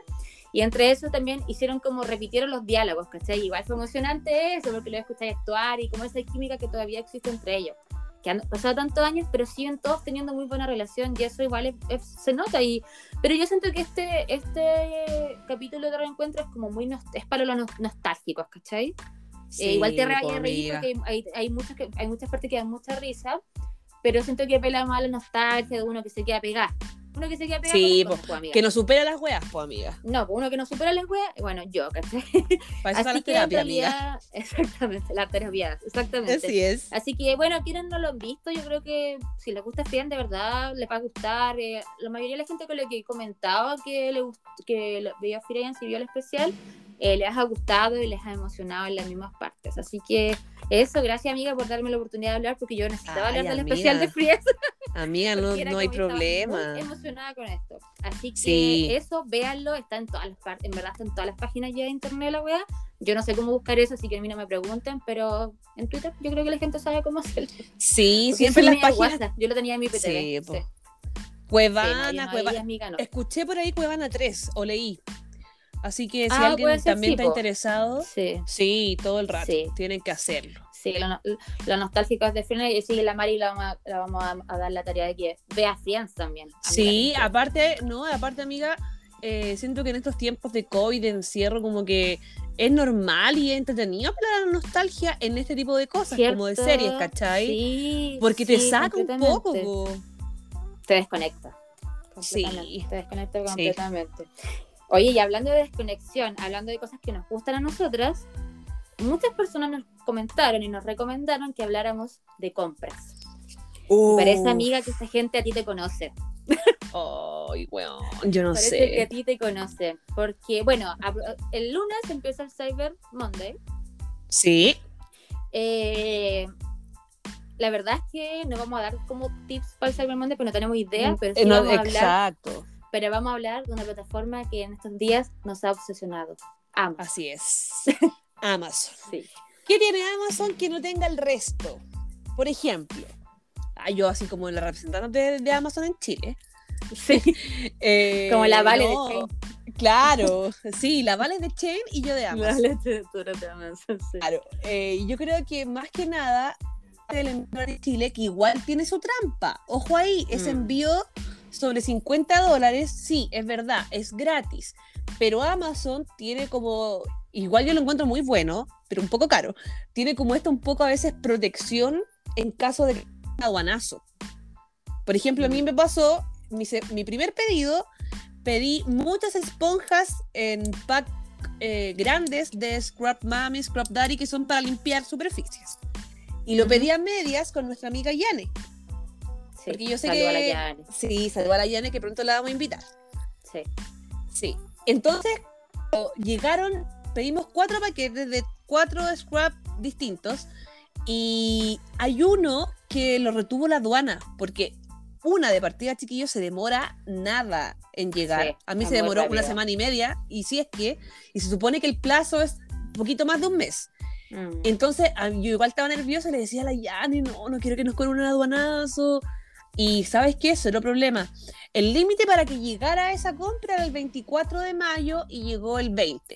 Y entre eso también hicieron como repitieron los diálogos, ¿cachai? Igual fue emocionante eso, porque lo escucháis actuar y como esa química que todavía existe entre ellos. Que han pasado tantos años, pero siguen todos teniendo muy buena relación y eso igual se nota. Y, pero yo siento que este, este capítulo de reencuentro es como muy es para los nostálgicos, ¿cachai? Eh, igual te reía reír porque hay, hay, muchas que, hay muchas partes que dan mucha risa, pero siento que pela más la nostalgia de uno que se queda pegado. Uno que se queda pegado. Sí, que no supera las weas, pues, amiga. No, uno que no supera las weas, bueno, yo, ¿cachai? Para eso Así que terapia, amiga. Exactamente, las terapias, exactamente. Así es. Así que, bueno, quienes no lo han visto, yo creo que si les gusta Friends, de verdad, les va a gustar. Eh, la mayoría de la gente con la que comentaba que le que veía Friends y vio el especial, eh, les ha gustado y les ha emocionado en las mismas partes. Así que Eso, gracias amiga por darme la oportunidad de hablar porque yo necesitaba hablar del especial de Fries. Amiga, no, no hay problema. Muy emocionada con esto. Así que eso, véanlo, está en todas las partes, en verdad está en todas las páginas ya de internet la weá. Yo no sé cómo buscar eso, así que a mí no me pregunten, pero en Twitter yo creo que la gente sabe cómo hacerlo. Sí, siempre las páginas. Yo lo tenía en mi PTV. Sí, Cuevana, Cuevana. Escuché por ahí Cuevana 3, o leí. Así que si ah, alguien también está interesado, sí. todo el rato, tienen que hacerlo. Sí, lo, nostálgico es de Friends y sí, la Mari la vamos, a, dar la tarea de que vea Friends también. Sí, aparte, no, aparte amiga, eh, siento que en estos tiempos de COVID, de encierro, como que es normal y entretenido para la nostalgia en este tipo de cosas, como de series, ¿cachai? Sí, Porque te saca un poco. Te desconecta. Sí. Te desconecta completamente. Oye, y hablando de desconexión, hablando de cosas que nos gustan a nosotras, muchas personas nos comentaron y nos recomendaron que habláramos de compras. Uh. Parece, amiga, que esa gente a ti te conoce. Ay, bueno, yo no Parece que a ti te conoce. Porque, bueno, el lunes empieza el Cyber Monday. Sí. Eh, la verdad es que no vamos a dar como tips para el Cyber Monday, porque no tenemos idea, mm, pero sí vamos a hablar exacto pero vamos a hablar de una plataforma que en estos días nos ha obsesionado. Amazon. Así es. Amazon. Sí. ¿Qué tiene Amazon que no tenga el resto? Por ejemplo, ah, yo así como la representante de, Amazon en Chile. Sí. Eh, como la Vale de Chain. Claro, sí, la Vale de Chain y yo de Amazon. La de, de Amazon, sí. Claro, eh, yo creo que más que nada el envío de Chile que igual tiene su trampa. Ojo ahí, ese mm. envío sobre 50 dólares, sí, es verdad, es gratis, pero Amazon tiene como, igual yo lo encuentro muy bueno, pero un poco caro, tiene como esto un poco a veces protección en caso de aduanazo. Por ejemplo, a mí me pasó, mi, primer pedido, pedí muchas esponjas en pack eh, grandes de Scrub Mami, Scrub Daddy, que son para limpiar superficies. Y lo pedí a medias con nuestra amiga Yane. Porque yo sé que. A la Yane. Sí, saludó a la Yane que pronto la vamos a invitar. Sí. Sí. Entonces, llegaron, pedimos cuatro paquetes de cuatro scrap distintos y hay uno que lo retuvo la aduana porque una de partida chiquillos se demora nada en llegar. a mí se demoró una semana y media y si es que, y se supone que el plazo es un poquito más de un mes. Mm. Entonces, yo igual estaba nerviosa, le decía a la Yane, no, no quiero que nos cobren un aduanazo. Y sabes qué, eso era el problema. El límite para que llegara esa compra era el 24 de mayo y llegó el 20.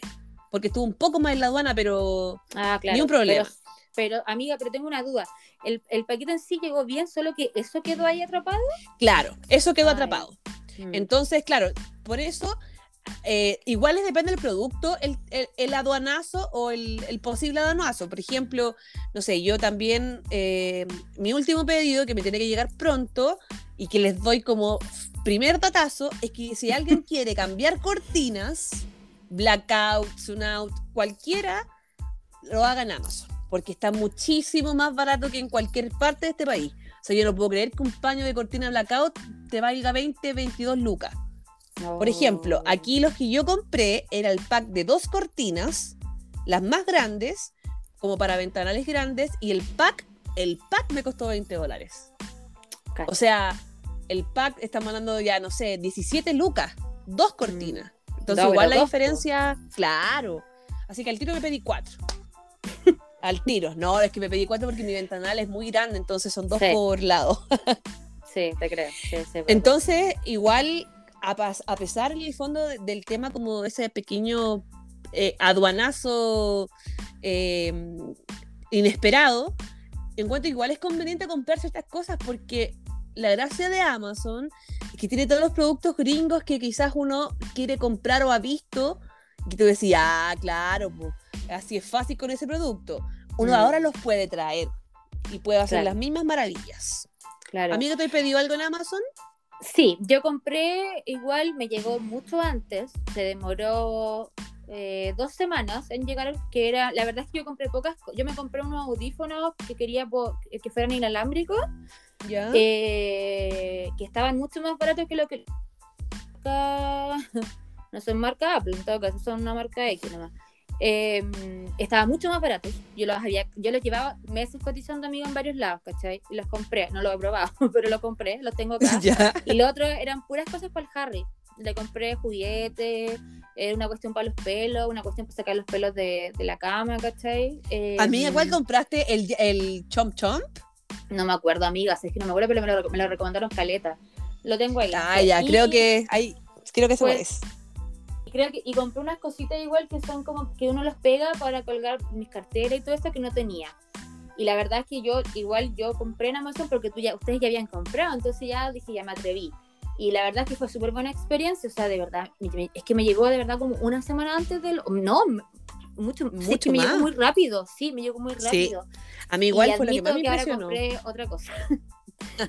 Porque estuvo un poco más en la aduana, pero ah, ni un problema. Pero, amiga, pero tengo una duda. ¿El, paquete en sí llegó bien, solo que eso quedó ahí atrapado? Claro, eso quedó atrapado. Mm. Entonces, claro, por eso eh, igual depende del producto, el, aduanazo o el, posible aduanazo. Por ejemplo, no sé, yo también, eh, mi último pedido que me tiene que llegar pronto y que les doy como primer datazo es que si alguien quiere cambiar cortinas, blackout, out, cualquiera, lo haga en Amazon, porque está muchísimo más barato que en cualquier parte de este país. O sea, yo no puedo creer que un paño de cortina blackout te valga 20, 22 lucas. Por ejemplo, aquí los que yo compré era el pack de dos cortinas, las más grandes, como para ventanales grandes, y el pack, el pack me costó 20 dólares. O sea, el pack estamos hablando ya, no sé, 17 lucas, dos cortinas. Mm. Entonces, igual la diferencia, claro. Así que al tiro me pedí cuatro. al tiro. No, es que me pedí cuatro porque mi ventanal es muy grande, entonces son dos por lado. sí, te creo. entonces, igual a, pesar en el fondo del tema como ese pequeño eh, aduanazo em, inesperado, encuentro igual es conveniente comprarse estas cosas porque la gracia de Amazon es que tiene todos los productos gringos que quizás uno quiere comprar o ha visto y tú decías, ah, claro, así es fácil con ese producto. Uno mm. ahora los puede traer y puede hacer las mismas maravillas. Claro. ¿Amigo, te he pedido algo en Amazon? Sí, yo compré, igual me llegó mucho antes, se demoró eh, dos semanas en llegar, que era, la verdad es que yo compré pocas, yo me compré unos audífonos que quería que fueran inalámbricos, ¿Ya? Eh, que estaban mucho más baratos que lo que... No son marca Apple, en todo caso, son una marca X nomás. Em, estaba mucho más baratos. Yo los había, yo los llevaba meses cotizando amigos en varios lados, ¿cachai? Y los compré, no los he probado, pero los compré, los tengo acá. Y lo otro eran puras cosas para el Harry. Le compré juguetes, era una cuestión para los pelos, una cuestión para sacar los pelos de, de la cama, ¿cachai? Eh, ¿A mí igual compraste el, el Chomp Chomp? No me acuerdo, amigas, es que no me acuerdo, pero me lo, me lo recomendaron Caleta. Lo tengo ahí. Ah, ya, creo que hay, creo que eso pues, es. Creo que, y compré unas cositas igual que son como que uno los pega para colgar mis carteras y todo eso que no tenía. Y la verdad es que yo, igual yo compré en Amazon porque tú ya, ustedes ya habían comprado, entonces ya dije, ya me atreví. Y la verdad es que fue súper buena experiencia, o sea, de verdad, es que me llegó de verdad como una semana antes del... No, mucho, mucho me llegó muy rápido, sí, me llegó muy rápido. A mí igual fue lo que más me impresionó. compré otra cosa.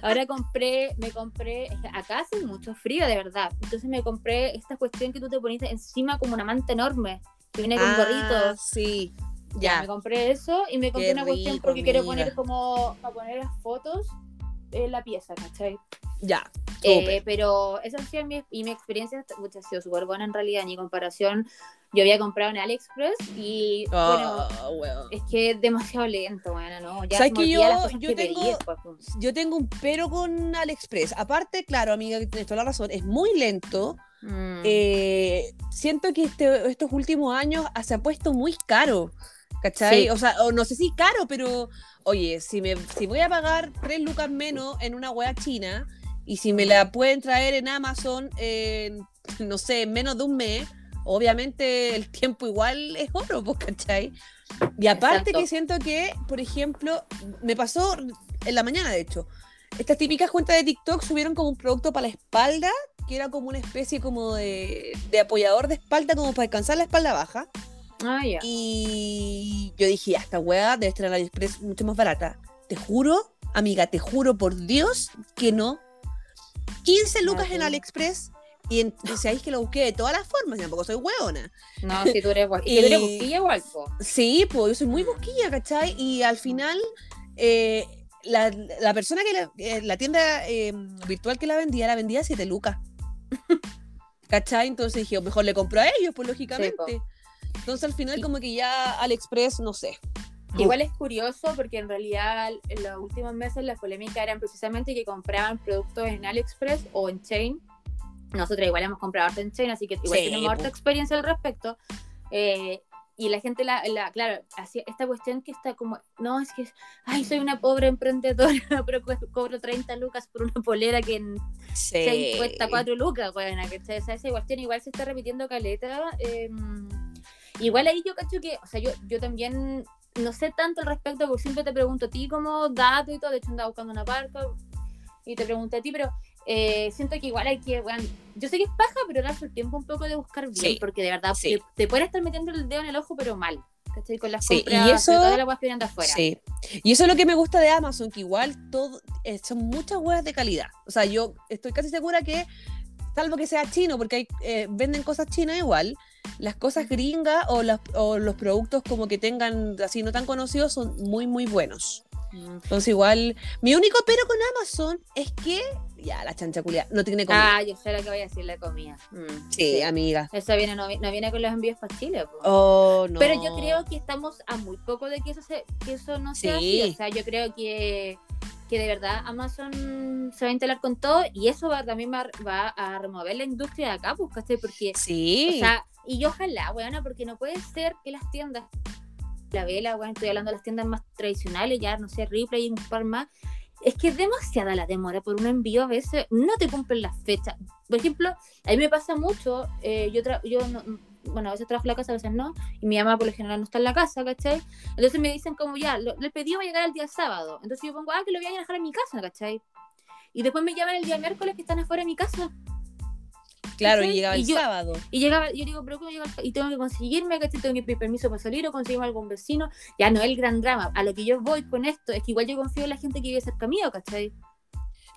ahora compré, me compré, acá hace mucho frío, de verdad. Entonces me compré esta cuestión que tú te pones encima como una manta enorme, que viene con ah, gorritos. Sí, ya. Me compré eso y me compré una cuestión porque quiero poner como, para poner las fotos en la pieza, ¿cachai? Ya. Eh, pero esa ha sido mi, y mi experiencia ha sido súper buena en realidad, en comparación. Yo había comprado en AliExpress y ah, bueno, es que es demasiado lento, bueno, ¿no? Ya ¿Sabes que yo, yo, tengo, pues, pues. yo tengo un pero con AliExpress. Aparte, claro, amiga, tienes toda la razón, es muy lento. Mm. Eh, siento que este, estos últimos años se ha puesto muy caro. ¿Cachai? O sea, no sé si caro, pero oye, si, me, si voy a pagar tres lucas menos en una wea china y si me la pueden traer en Amazon, en, no sé, en menos de un mes, obviamente el tiempo igual es oro, ¿cachai? Y aparte que siento que, por ejemplo, me pasó en la mañana, de hecho, estas típicas cuentas de TikTok subieron como un producto para la espalda, que era como una especie como de, de apoyador de espalda, como para descansar la espalda baja. Ah, y yo dije, esta weá debe estar en AliExpress mucho más barata. Te juro, amiga, te juro por Dios que no. 15 lucas en AliExpress y, en, sabéis que lo busqué de todas las formas, tampoco soy hueona. No, si tú eres, ¿Y eres busquilla igual, Sí, pues yo soy muy busquilla, ¿cachai? Y al final, eh, la, la, persona que la, eh, la tienda eh, virtual que la vendía, la vendía a 7 lucas. ¿Cachai? Entonces dije, mejor le compro a ellos, pues lógicamente. Entonces al final como que ya AliExpress, no sé. Igual es curioso porque en realidad en los últimos meses las polémicas eran precisamente que compraban productos en AliExpress o en Chain. Nosotros igual hemos comprado en Chain, así que igual tenemos harta experiencia al respecto. Eh, y la gente, la, claro, hacía esta cuestión que está como, no, es que, ay, soy una pobre emprendedora, pero cobro 30 lucas por una polera que en sí. cuesta 4 lucas, bueno, que esa cuestión igual se está repitiendo caleta. Eh, Igual ahí yo cacho que, o sea, yo, yo también no sé tanto al respecto, porque siempre te pregunto a ti como dato y todo, de hecho andaba buscando una parca y te pregunté a ti, pero eh, siento que igual hay que, bueno, yo sé que es paja, pero darse el tiempo un poco de buscar bien, porque de verdad te, te puedes estar metiendo el dedo en el ojo, pero mal. ¿cachai? Con las sí, compras, y eso, la afuera. Sí, y eso es lo que me gusta de Amazon, que igual todo, eh, son muchas huevas de calidad. O sea, yo estoy casi segura que, salvo que sea chino, porque hay, eh, venden cosas chinas igual, las cosas gringas o, o, los productos como que tengan así no tan conocidos son muy, muy buenos. Mm. Entonces igual, mi único pero con Amazon es que, ya, la chancha culia, no tiene comida. Ah, yo sé lo que voy a decir, la comida. Mm, sí, amiga. Eso viene, no, viene con los envíos para Chile. Oh, no. Pero yo creo que estamos a muy poco de que eso, se, que eso no sea así. O sea, yo creo que que de verdad Amazon se va a instalar con todo y eso va, también va, va a remover la industria de acá, pues, Porque, sí. o sea, y ojalá, bueno, porque no puede ser que las tiendas, la vela, bueno, estoy hablando de las tiendas más tradicionales, ya no sé, Ripley y un par más, es que es demasiada la demora por un envío, a veces no te cumplen las fechas. Por ejemplo, a mí me pasa mucho, eh, yo, yo bueno, a veces trabajo en la casa, a veces no, y mi mamá por lo general no está en la casa, ¿cachai? Entonces me dicen como ya, lo, el pedido va a llegar el día sábado, entonces yo pongo, ah, que lo voy a dejar en mi casa, ¿cachai? Y después me llaman el día miércoles que están afuera de mi casa. Claro, y llegaba el sábado. Y llegaba, yo digo, pero ¿cómo llega Y tengo que conseguirme, ¿cachai? Tengo que pedir permiso para salir o conseguirme algún vecino. Ya no es el gran drama. A lo que yo voy con esto es que igual yo confío en la gente que vive cerca mío, ¿cachai?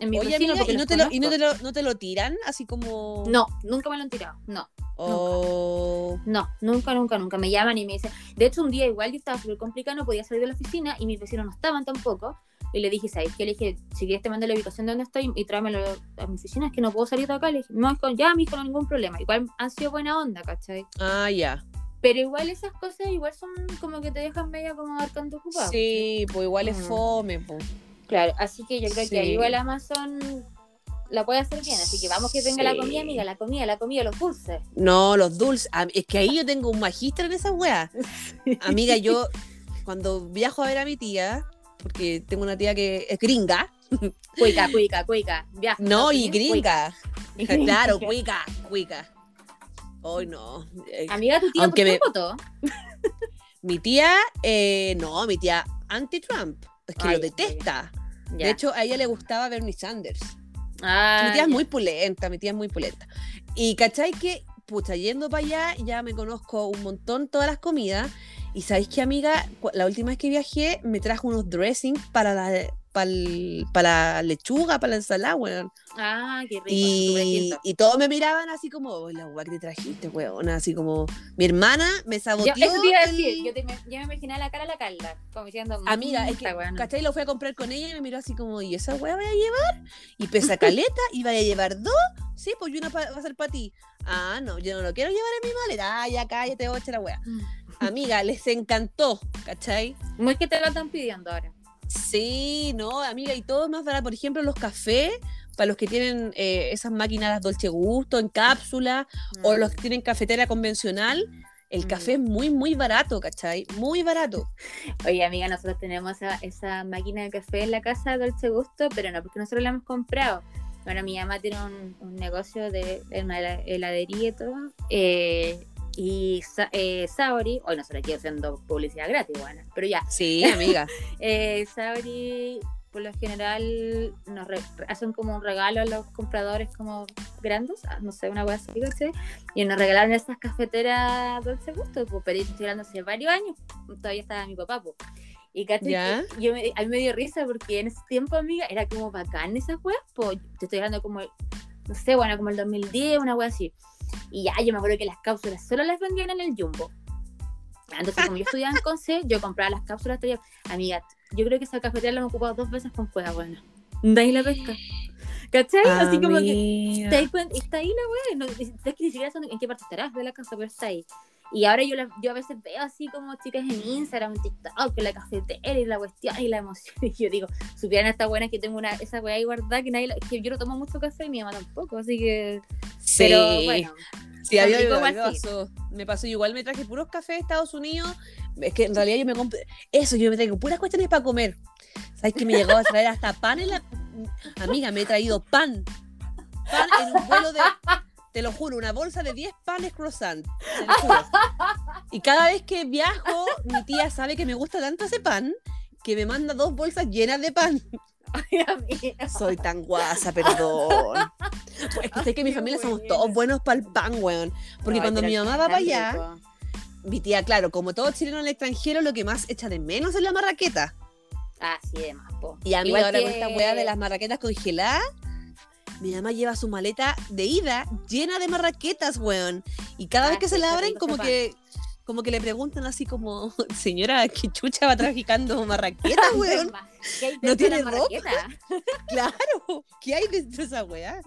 En mi Oye, amiga, ¿y, no te, lo, ¿y no, te lo, no te lo tiran? Así como. No, nunca me lo han tirado. No. Oh. No, nunca, nunca, nunca. Me llaman y me dicen. De hecho, un día igual yo estaba súper complicado, no podía salir de la oficina y mis vecinos no estaban tampoco. Y le dije, ¿sabes qué? Le dije, si quieres te mando la ubicación de donde estoy y tráemelo a mi oficina, es que no puedo salir de acá. Le dije, no, ya, mi hijo, no ningún problema. Igual han sido buena onda, ¿cachai? Ah, ya. Pero igual esas cosas igual son como que te dejan medio como marcando ocupado. Sí, pues igual es fome, pues. Claro, así que yo creo que ahí igual Amazon la puede hacer bien, así que vamos que venga la comida, amiga, la comida, la comida, los dulces. No, los dulces, es que ahí yo tengo un magíster en esa weas. Amiga, yo cuando viajo a ver a mi tía, porque tengo una tía que es gringa. Cuica, cuica, cuica. no, y gringa. Claro, cuica, cuica. Hoy no. Eh, Amiga, tu tía, Aunque ¿por qué me... Mi tía, eh, no, mi tía anti-Trump. Es que lo detesta. De hecho, a ella le gustaba Bernie Sanders. Ah, mi tía es muy pulenta, mi tía es muy pulenta. Y cachai que, pucha, yendo para allá, ya me conozco un montón todas las comidas. Y sabéis que, amiga, la última vez que viajé me trajo unos dressings para la, para la lechuga, para la ensalada, weón. Ah, qué rico. Y, y todos me miraban así como, la weá que te trajiste, weón. Así como, mi hermana me saboteó. Yo, eso te iba a decir, yo, te, yo me imaginé la cara a la Carla, como diciendo, amiga, es que, weón. ¿cachai? Lo fui a comprar con ella y me miró así como, ¿y esa weá voy a llevar? Y pesa caleta, y vaya a llevar dos. Sí, pues una va a ser para ti. Ah, no, yo no lo quiero llevar en mi maleta. Ah, ya cállate, voy a echar la weá. Mm. Amiga, les encantó, ¿cachai? Muy que te lo están pidiendo ahora. Sí, no, amiga, y todo más barato. Por ejemplo, los cafés, para los que tienen eh, esas máquinas Dolce Gusto en cápsula, o mm. los que tienen cafetera convencional, el café es mm. muy, muy barato, ¿cachai? Muy barato. Oye, amiga, nosotros tenemos esa, máquina de café en la casa Dolce Gusto, pero no porque nosotros la hemos comprado. Bueno, mi mamá tiene un, negocio de, una heladería y todo. Eh, y eh, Saori, hoy no se le quiero haciendo publicidad gratis, bueno, pero ya. Sí, amiga. eh, Saori, por lo general, nos hacen como un regalo a los compradores como grandes, ah, no sé, una hueá así, y nos regalaron esas cafeteras dulce gusto, pues, pero estoy hablando hace varios años, todavía estaba mi papá, pues. Y caché, yo me, a mí me dio risa porque en ese tiempo, amiga, era como bacán esas weas, pues te estoy hablando como, no sé, bueno, como el 2010, una wea así. Y ya, yo me acuerdo que las cápsulas solo las vendían en el Jumbo. Entonces, como yo estudiaba en Conce, yo compraba las cápsulas. Traía... Amiga, yo creo que esa cafetería la hemos ocupado dos veces con cueva, bueno. De ahí la pesca. ¿Cachai? Así como que está ahí, está ahí la wea. No, es que ni siquiera sé en qué parte estarás de la casa, pero está ahí. Y ahora yo, yo a veces veo así como chicas en Instagram, en TikTok, que la cafetera y la cuestión y la emoción. Y yo digo, supieran esta buena que tengo una, esa weá ahí guardada que nadie que yo no tomo mucho café y mi mamá tampoco, así que. Sí. Pero bueno. Sí, había, me pasó. Me pasó. Igual me traje puros cafés de Estados Unidos. Es que en realidad yo me compré. Eso, yo me traigo puras cuestiones para comer. ¿Sabes que me llegó a traer hasta pan en la. Amiga, me he traído pan. Pan en un vuelo de te lo juro, una bolsa de 10 panes croissant. Y cada vez que viajo, mi tía sabe que me gusta tanto ese pan que me manda dos bolsas llenas de pan. Ay, Soy tan guasa, perdón. Pues es que sé que mi familia somos todos buenos para el pan, weón. Porque cuando mi mamá va para allá, mi tía, claro, como todo chileno en el extranjero, lo que más echa de menos es la marraqueta. Ah, sí, demás, po. Y a mí ahora con esta weá de las marraquetas congeladas, mi mamá lleva su maleta de ida llena de marraquetas, weón. Y cada vez que se la abren, como que, como que le preguntan así como, señora, ¿qué chucha va traficando marraquetas, weón? ¿No tiene ropa? claro, ¿qué hay dentro de esa weá?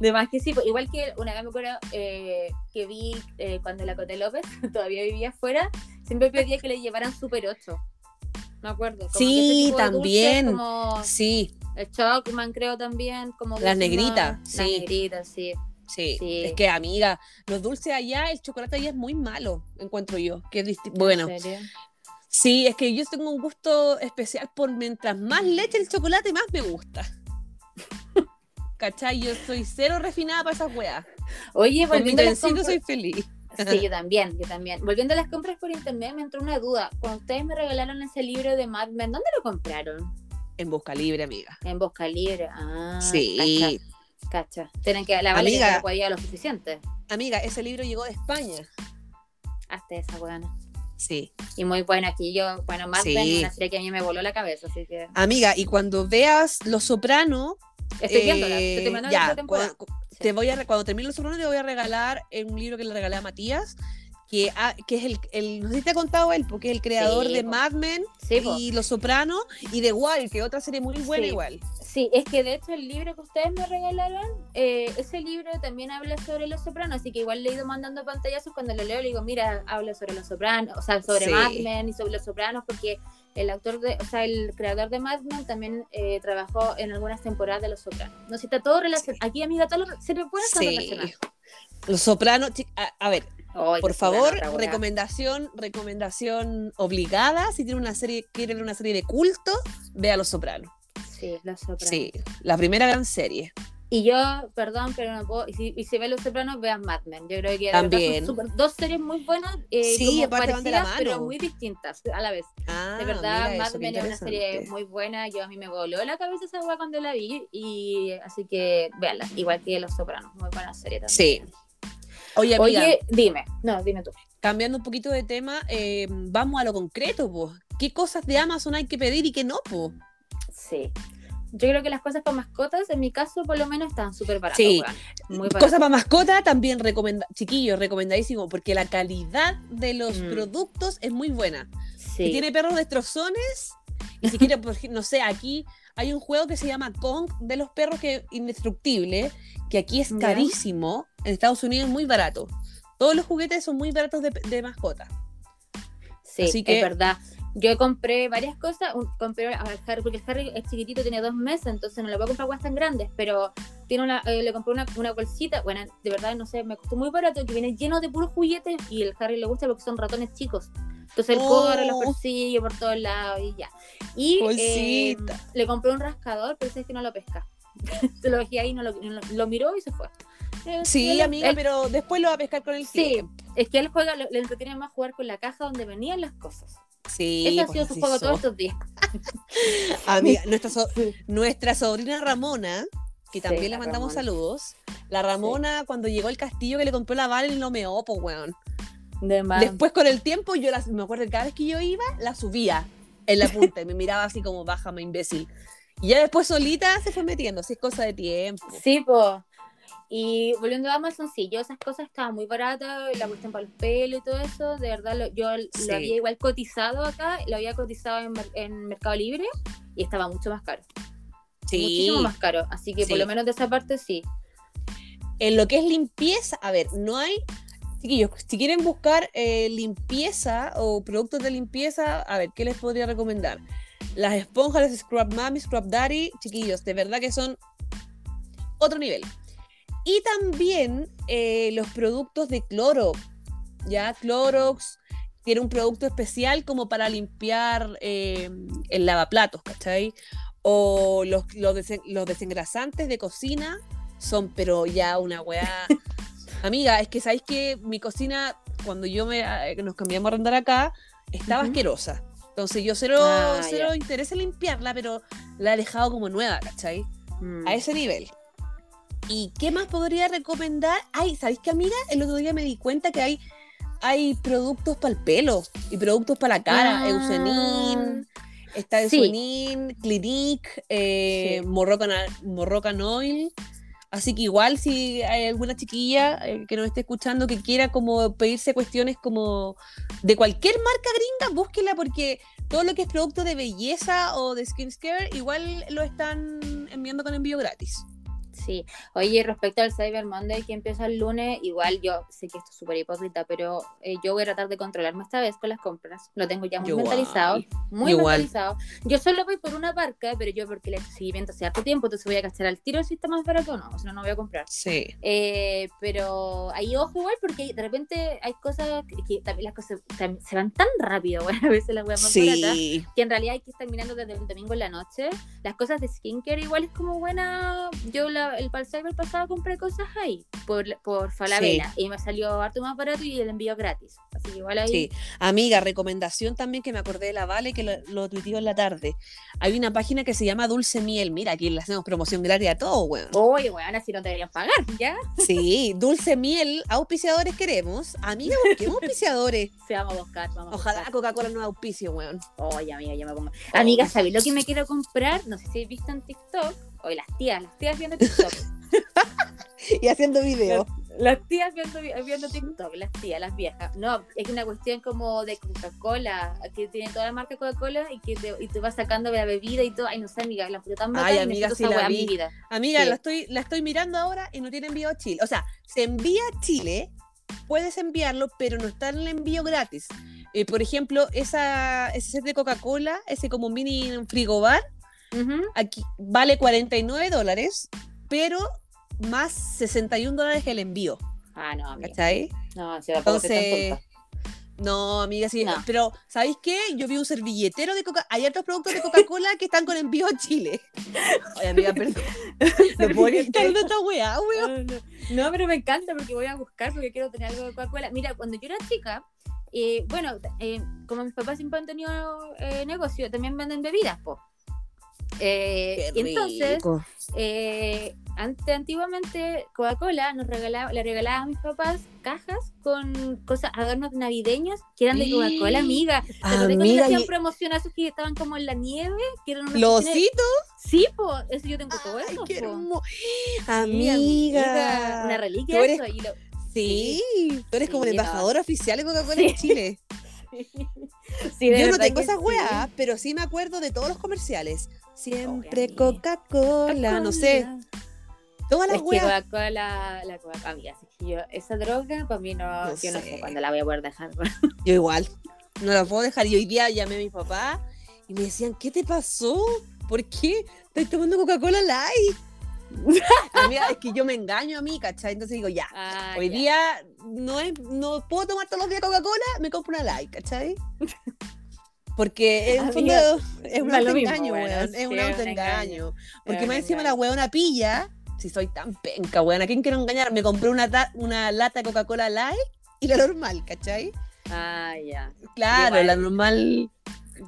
De más que sí, pues, igual que una vez me acuerdo eh, que vi eh, cuando la Cote López todavía vivía afuera, siempre pedía que le llevaran Super 8. Me acuerdo. sí, también. sí el Chocman creo también, como... Las negritas, sí. Las negritas, sí. Sí, es que amiga, los dulces allá, el chocolate allá es muy malo, encuentro yo. Que es bueno, sí, es que yo tengo un gusto especial por mientras más leche el chocolate, más me gusta. ¿Cachai? Yo soy cero refinada para esas weas. Oye, volviendo a las compras... soy feliz. Sí, yo también, yo también. Volviendo a las compras por internet, me entró una duda. Cuando ustedes me regalaron ese libro de Mad Men, ¿dónde lo compraron? En Busca Libre, amiga. En Busca Libre, ah. Sí. Cacha. Tienen que la amiga, la lo suficiente. Amiga, ese libro llegó de España. Hasta esa buena. Sí. Y muy buena aquí. Yo, bueno, más sí. una serie que a mí me voló la cabeza, así que. Amiga, y cuando veas Los Soprano. Estoy viéndola, eh, ya, cuando, te voy a, cuando termine Los Soprano te voy a regalar un libro que le regalé a Matías, que, que es el, no sé si te ha contado él, porque es el creador de Mad Men y Los Sopranos y The Wall, que otra serie muy buena igual. Sí, es que de hecho el libro que ustedes me regalaron, eh, ese libro también habla sobre Los Sopranos, así que igual le he ido mandando pantallazos cuando lo leo, le digo, mira, habla sobre Los Sopranos, o sea, sobre Mad Men y sobre Los Sopranos, porque el autor de, o sea, el creador de Mad Men también eh, trabajó en algunas temporadas de Los Sopranos. No si está todo relacionado. Aquí, amiga, todo se me puede sí. Los Sopranos, a ver, por favor, recomendación, recomendación obligada. Si tiene una serie, quiere ver una serie de culto, vea Los Sopranos. Sí, Los Sopranos. Sí, la primera gran serie. Y yo, perdón, pero no puedo. Y si, y si ve Los Sopranos, vean Mad Men. Yo creo que También. dos series muy buenas, eh, sí, como parecidas, pero muy distintas a la vez. Ah, de verdad, Mad Men es una serie muy buena. Yo a mí me voló la cabeza esa hueá cuando la vi. Y así que véanla, igual que Los Sopranos. Muy buena serie también. Sí. Oye, amiga, Oye, dime. No, dime tú. Cambiando un poquito de tema, eh, vamos a lo concreto, pues. ¿Qué cosas de Amazon hay que pedir y qué no, pues? Sí. Yo creo que las cosas para mascotas, en mi caso, por lo menos, están súper baratas. Sí, muy cosas para mascota también recomenda, chiquillos, recomendadísimo, porque la calidad de los mm. productos es muy buena. Sí. Si tiene perros destrozones, y si quiere, no sé, aquí hay un juego que se llama Kong de los perros que es indestructible, que aquí es carísimo, en Estados Unidos es muy barato. Todos los juguetes son muy baratos de, de mascota. Sí, Así que, es verdad. Yo compré varias cosas, compré al Harry, porque el Harry es chiquitito, tiene dos meses, entonces no le voy a comprar cosas tan grandes, pero tiene una, eh, le compré una, una, bolsita, bueno, de verdad, no sé, me costó muy barato, que viene lleno de puros juguetes y el Harry le gusta porque son ratones chicos. Entonces él corre, los oh. persigue por todos lados y ya. Y eh, le compré un rascador, pero es que no lo pesca. Se lo dejé ahí, no lo, lo, miró y se fue. Eh, sí, amiga, pero después lo va a pescar con el Sí, es que él juega, le entretiene más jugar con la caja donde venían las cosas. Sí, Ese ha sido su juego todos estos días. Amiga, nuestra, nuestra sobrina Ramona, que también le mandamos saludos. La Ramona, cuando llegó al castillo que le compró la Valen, no me pues, weón. De Después, con el tiempo, yo me acuerdo que cada vez que yo iba, la subía en la punta y me miraba así como, bájame, imbécil. Y ya después solita se fue metiendo, así es cosa de tiempo. Sí, pues. Y volviendo a Amazon, sí, yo esas cosas estaban muy baratas, la cuestión para los pelos y todo eso, de verdad yo lo había igual cotizado acá, lo había cotizado en, en, Mercado Libre y estaba mucho más caro. Sí. Muchísimo más caro, así que por lo menos de esa parte sí. En lo que es limpieza, a ver, no hay, chiquillos, si quieren buscar eh, limpieza o productos de limpieza, a ver, ¿qué les podría recomendar? Las esponjas de Scrub Mami, Scrub Daddy, chiquillos, de verdad que son otro nivel. Y también eh, los productos de Clorox. Ya, Clorox tiene un producto especial como para limpiar eh, el lavaplatos, ¿cachai? O los, los, desengrasantes de cocina son, pero ya una weá. Amiga, es que sabéis que mi cocina, cuando yo me eh, nos cambiamos a arrendar acá, estaba asquerosa. Entonces yo cero, ah, cero interés en limpiarla, pero la he dejado como nueva, ¿cachai? Mm. A ese nivel. ¿Y qué más podría recomendar? Ay, ¿sabéis qué, amiga? El otro día me di cuenta que hay, hay productos para el pelo y productos para la cara. Ah. está Eucenin, Clinique, eh, Moroccan, Oil. Así que igual si hay alguna chiquilla eh, que nos esté escuchando que quiera como pedirse cuestiones como de cualquier marca gringa, búsquela porque todo lo que es producto de belleza o de skincare igual lo están enviando con envío gratis. Sí, oye, respecto al Cyber Monday que empieza el lunes, igual yo sé que esto es súper hipócrita, pero eh, yo voy a tratar de controlarme esta vez con las compras. Lo tengo ya muy mentalizado, muy mentalizado. Yo solo voy por una barca, pero yo porque le hecho seguimiento hace harto tiempo, entonces voy a gastar al tiro si está más barato o no, o si no, no voy a comprar. Sí. Eh, pero ahí ojo igual porque de repente hay cosas que, también las cosas se van tan rápido, bueno, a veces las voy a más sí. que en realidad hay que estar mirando desde el domingo en la noche. Las cosas de skincare igual es como buena, yo la el para el pasado compré cosas ahí por, por Falabella y me salió harto más barato y el envío gratis. Así que igual ahí. Sí, amiga, recomendación también que me acordé de la Vale que lo, lo en la tarde. Hay una página que se llama Dulce Miel. Mira, aquí le hacemos promoción gratis a todo, weón. Oye, weón, así no deberían pagar, ¿ya? Sí, Dulce Miel, auspiciadores queremos. Amiga, ¿qué auspiciadores? Se vamos a buscar, vamos Ojalá Coca-Cola no auspicio, weón. Oye, amiga, yo me pongo. Amiga, ¿sabes lo que me quiero comprar? No sé si habéis visto en TikTok Hoy las tías, las tías viendo TikTok. y haciendo videos. Las tías viendo, viendo TikTok, las tías, las viejas. No, es una cuestión como de Coca-Cola, que tiene toda la marca Coca-Cola y que te, y te va sacando la bebida y todo. Ay, no sé, amiga, la puta tan Ay, amiga, sí la vi. Vida. Amiga, la, estoy, la estoy mirando ahora y no tiene envío a Chile. O sea, se envía a Chile, puedes enviarlo, pero no está en el envío gratis. Eh, por ejemplo, esa, ese set de Coca-Cola, ese como mini frigobar, aquí vale 49 dólares, pero más 61 dólares el envío. Ah, no, amiga. ¿Cachai? No, si Entonces, no, amiga, sí. Pero, ¿sabéis qué? Yo vi un servilletero de Coca Hay otros productos de Coca-Cola que están con envío a Chile. Ay, amiga, perdón. ¿No puedo estar esta weá, weón? No, pero me encanta porque voy a buscar porque quiero tener algo de Coca-Cola. Mira, cuando yo era chica, eh, bueno, eh, como mis papás siempre han tenido eh, negocio, también venden bebidas, po. Eh, entonces, eh, antiguamente Coca-Cola nos regalaba, le regalaba a mis papás cajas con cosas, adornos navideños que eran de Coca-Cola, amiga. amiga hacían y... promocionazos que estaban como en la nieve, que eran ¿Los? Sí, pues, eso yo tengo todo eso. Qué amiga. Una reliquia eso. Y lo... Sí, tú eres como el embajador oficial de Coca-Cola en Chile. Yo no tengo esas weas, pero sí me acuerdo de todos los comerciales. Siempre Coca-Cola, no sé. Todas las weas. Coca-Cola, la Coca-Cola, yo, esa droga para mí no, yo no sé cuándo la voy a poder dejar. Yo igual, no la puedo dejar. Y hoy día llamé a mi papá y me decían, ¿qué te pasó? ¿Por qué? Estoy tomando Coca-Cola Light. Es que yo me engaño a mí, ¿cachai? Entonces digo, ya, ah, hoy día no, es, no puedo tomar todos los días Coca-Cola, me compro una light, ¿cachai? Porque en fondo es un autoengaño, weón. Es un autoengaño. Porque más encima la weona pilla, si soy tan penca, weón, ¿a quién quiero engañar? Me compré una, una lata de Coca-Cola light y la normal, ¿cachai? Ah, ya. Claro, la normal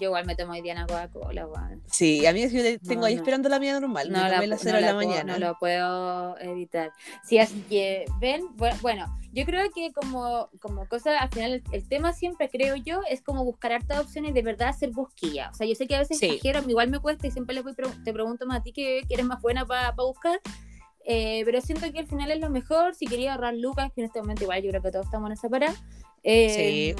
yo igual me tomo hoy día una Coca-Cola, Sí, a mí yo tengo ahí esperando la mía normal. No, la, la, no, la, mañana. no lo puedo evitar. Sí, así que, ven, bueno, yo creo que como, como cosa, al final, el, tema siempre, creo yo, es como buscar hartas opciones de verdad hacer busquilla. O sea, yo sé que a veces sí. igual me cuesta y siempre le voy, te pregunto más a ti que, eres más buena para buscar. Eh, pero siento que al final es lo mejor. Si quería ahorrar lucas, que en este momento igual yo creo que todos estamos en esa parada, eh,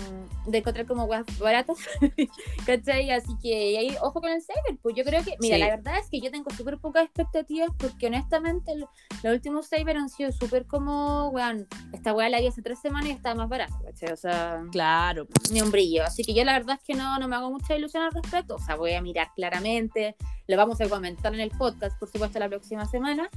de encontrar como weas baratas, ¿cachai? Así que ahí, ojo con el cyber, pues yo creo que, mira, la verdad es que yo tengo súper pocas expectativas porque honestamente los últimos cyber han sido súper como, weón, esta wea la vi hace tres semanas y estaba más barata, ¿cachai? O sea, claro, ni un brillo. Así que yo la verdad es que no, no me hago mucha ilusión al respecto, o sea, voy a mirar claramente, lo vamos a comentar en el podcast, por supuesto, la próxima semana,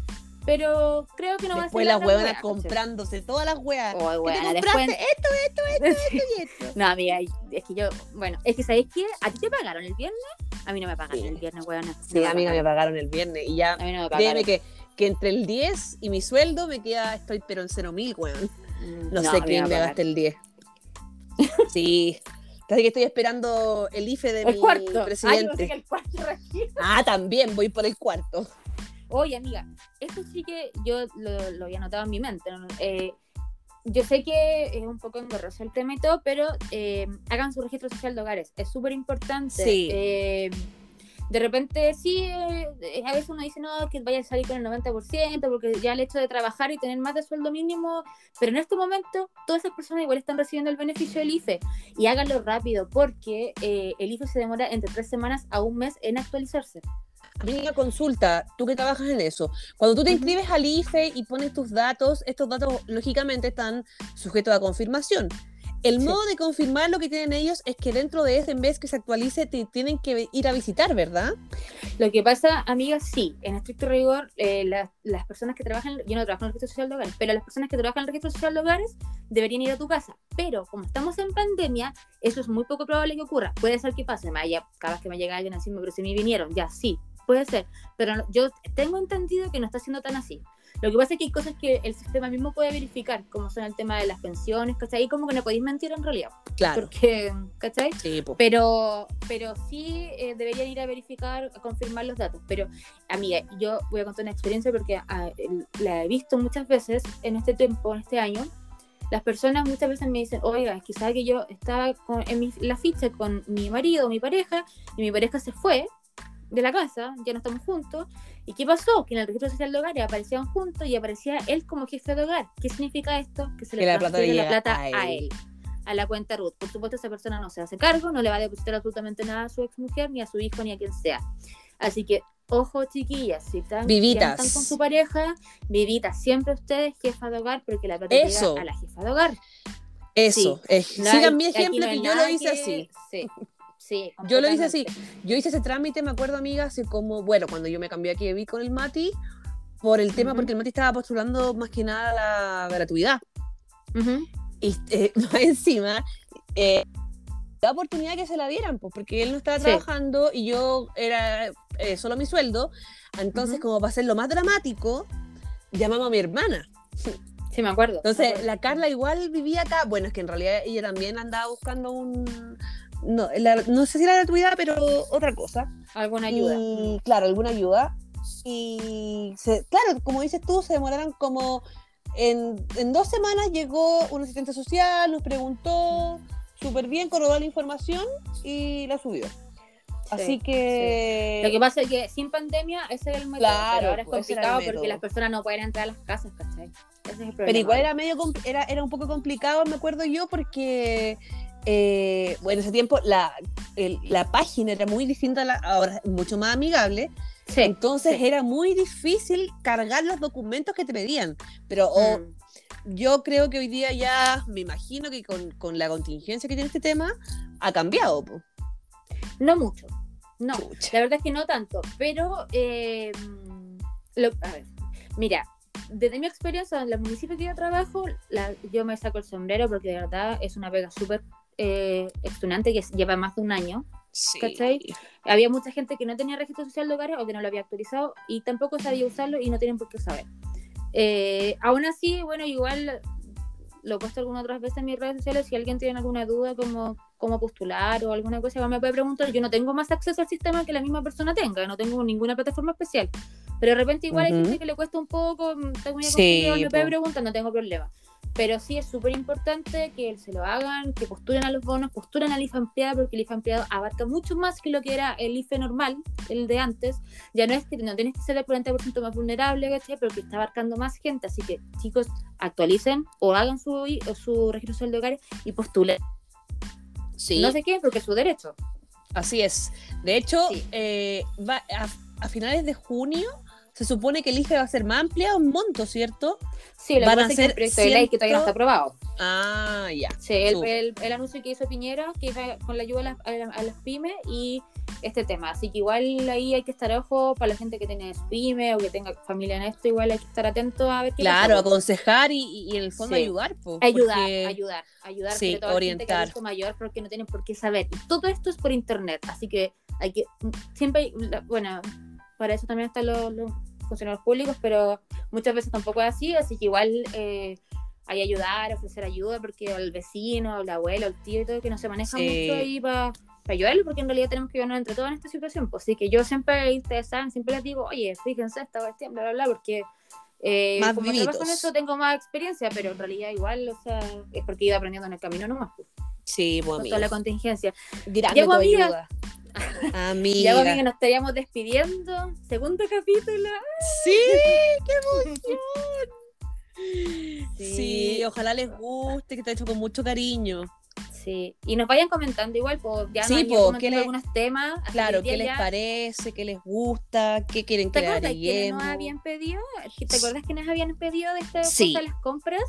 pero creo que no va a ser. las huevonas comprándose todas las huevas. Oh, huevona, después... esto, esto, esto, esto y esto. no, amiga, es que yo, bueno, es que ¿sabéis qué? ¿A ti te pagaron el viernes? A mí no me pagaron el viernes, huevona. Sí, a mí me pagaron el viernes y ya. A mí no me pagaron. que, que entre el 10 y mi sueldo me queda, estoy pero en 0 mil, weón. Mm, no, sé quién me gaste el 10. sí. Así que estoy esperando el IFE de mi presidente. el cuarto ah, también voy por el cuarto. Oye, amiga, esto sí que yo lo, había notado en mi mente. Eh, yo sé que es un poco engorroso el tema y todo, pero eh, hagan su registro social de hogares. Es súper importante. Sí. Eh, de repente, sí, a veces uno dice, no, que vaya a salir con el 90%, porque ya el hecho de trabajar y tener más de sueldo mínimo, pero en este momento todas esas personas igual están recibiendo el beneficio del IFE. Y háganlo rápido, porque el IFE se demora entre tres semanas a un mes en actualizarse. Amiga, consulta, tú que trabajas en eso. Cuando tú te inscribes al IFE y pones tus datos, estos datos lógicamente están sujetos a confirmación. El modo de confirmar lo que tienen ellos es que dentro de ese, vez que se actualice, te tienen que ir a visitar, ¿verdad? Lo que pasa, amiga, sí, en estricto rigor, eh, las personas que trabajan, yo no trabajo en el registro social de hogares, pero las personas que trabajan en el registro social de hogares deberían ir a tu casa. Pero como estamos en pandemia, eso es muy poco probable que ocurra. Puede ser que pase, cada vez que me llega alguien así, pero si me vinieron, ya sí, puede ser, pero yo tengo entendido que no está siendo tan así. Lo que pasa es que hay cosas que el sistema mismo puede verificar, como son el tema de las pensiones, ¿cachai? Ahí como que no podéis mentir en realidad. Claro. Porque, ¿cachai? Sí, Pero, pero sí eh, deberían ir a verificar, a confirmar los datos. Pero, amiga, yo voy a contar una experiencia porque ah, la he visto muchas veces en este tiempo, en este año. Las personas muchas veces me dicen, oiga, es que yo estaba en la ficha con mi marido, mi pareja, y mi pareja se fue, de la casa, ya no estamos juntos. ¿Y qué pasó? Que en el registro social de hogar aparecían juntos y aparecía él como jefe de hogar. ¿Qué significa esto? Que se le la plata, la plata a él. a la cuenta Ruth. Por supuesto, esa persona no se hace cargo, no le va a depositar absolutamente nada a su ex mujer, ni a su hijo, ni a quien sea. Así que, ojo, chiquillas, si están, vivitas. están con su pareja, vivitas, siempre ustedes, jefa de hogar, porque la plata llega a la jefa de hogar. Eso, sigan mi ejemplo que yo lo hice así. Sí. Sí, yo lo hice así. Yo hice ese trámite, me acuerdo, amiga, así como, bueno, cuando yo me cambié aquí vi con el Mati, por el tema, porque el Mati estaba postulando más que nada la gratuidad. Y eh, encima, eh, la oportunidad que se la dieran, pues, porque él no estaba trabajando y yo era eh, solo mi sueldo. Entonces, como para hacerlo más dramático, llamamos a mi hermana. Sí, me acuerdo. Entonces, la Carla igual vivía acá. Bueno, es que en realidad ella también andaba buscando un. No, no sé si era gratuidad, pero otra cosa. Alguna ayuda. Y, claro, alguna ayuda. Y claro, como dices tú, se demoraron como. En, en dos semanas llegó un asistente social, nos preguntó súper bien, corroboró la información y la subió. Así que. Lo que pasa es que sin pandemia ese es el método. Claro, ahora es complicado porque las personas no pueden entrar a las casas, ¿cachai? Ese es el problema. Pero igual era medio era, era un poco complicado, me acuerdo yo, porque eh, bueno, en ese tiempo la, la página era muy distinta a la, ahora, mucho más amigable. Sí, Entonces era muy difícil cargar los documentos que te pedían. Pero mm yo creo que hoy día ya, me imagino que con, la contingencia que tiene este tema, ha cambiado. No mucho, no, la verdad es que no tanto, pero, eh, a ver, mira, desde mi experiencia en los municipios que yo trabajo, yo me saco el sombrero porque de verdad es una pega súper eh, que lleva más de un año. Sí. Había mucha gente que no tenía registro social de hogares o que no lo había actualizado y tampoco sabía usarlo y no tienen por qué saber. Eh, aún así, bueno, igual lo he puesto algunas otras veces en mis redes sociales. Si alguien tiene alguna duda como cómo postular o alguna cosa, me puede preguntar. Yo no tengo más acceso al sistema que la misma persona tenga, no tengo ninguna plataforma especial. Pero de repente igual hay gente que le cuesta un poco, mm, tengo una sí, me puede preguntar, no tengo problema. Pero sí es súper importante que se lo hagan, que postulen a los bonos, postulen al IFE ampliado, porque el IFE ampliado abarca mucho más que lo que era el IFE normal, el de antes. Ya no es que no tienes que ser el 40% más vulnerable, ¿cachai? pero que está abarcando más gente. Así que, chicos, actualicen o hagan su, su registro social de hogares y postulen. Sí. No sé qué, porque es su derecho. Así es. De hecho, eh, va a finales de junio se supone que el IFE va a ser más amplia un monto, ¿cierto? Sí, lo van a ser el de ley que todavía no está aprobado. Ah, ya. Sí, el, el, anuncio que hizo Piñera, que iba con la ayuda a las, pymes y este tema. Así que igual ahí hay que estar ojo para la gente que tiene pyme o que tenga familia en esto, igual hay que estar atento a ver qué Claro, aconsejar y, y, en el fondo ayudar. ayudar, ayudar, ayudar, sí, orientar. mayor porque no tienen por qué saber. Y todo esto es por internet, así que hay que, siempre, bueno, para eso también están los, funcionarios públicos, pero muchas veces tampoco es así, así que igual eh, hay ayudar, ofrecer ayuda, porque el vecino, el abuelo, el tío y todo, que no se maneja mucho ahí para ayudarlo, porque en realidad tenemos que ayudarnos entre todos en esta situación. Pues así que yo siempre, ustedes saben, siempre les digo, oye, fíjense esta cuestión, bla, bla, bla, porque eh, más como trabajo en eso tengo más experiencia, pero en realidad igual, o sea, es porque iba aprendiendo en el camino nomás. Pues. Sí, bueno, Con toda la contingencia. Llego amiga, Amiga. Ya que nos estaríamos despidiendo. Segundo capítulo. Sí, qué emoción. Sí. ojalá les guste, que te ha hecho con mucho cariño. Sí, y nos vayan comentando igual, pues ya sí, nos les, algunos temas. Claro, qué les parece, qué les gusta, qué quieren que ¿Te nos habían pedido? ¿Te acuerdas que nos habían pedido de esta sí. de las compras?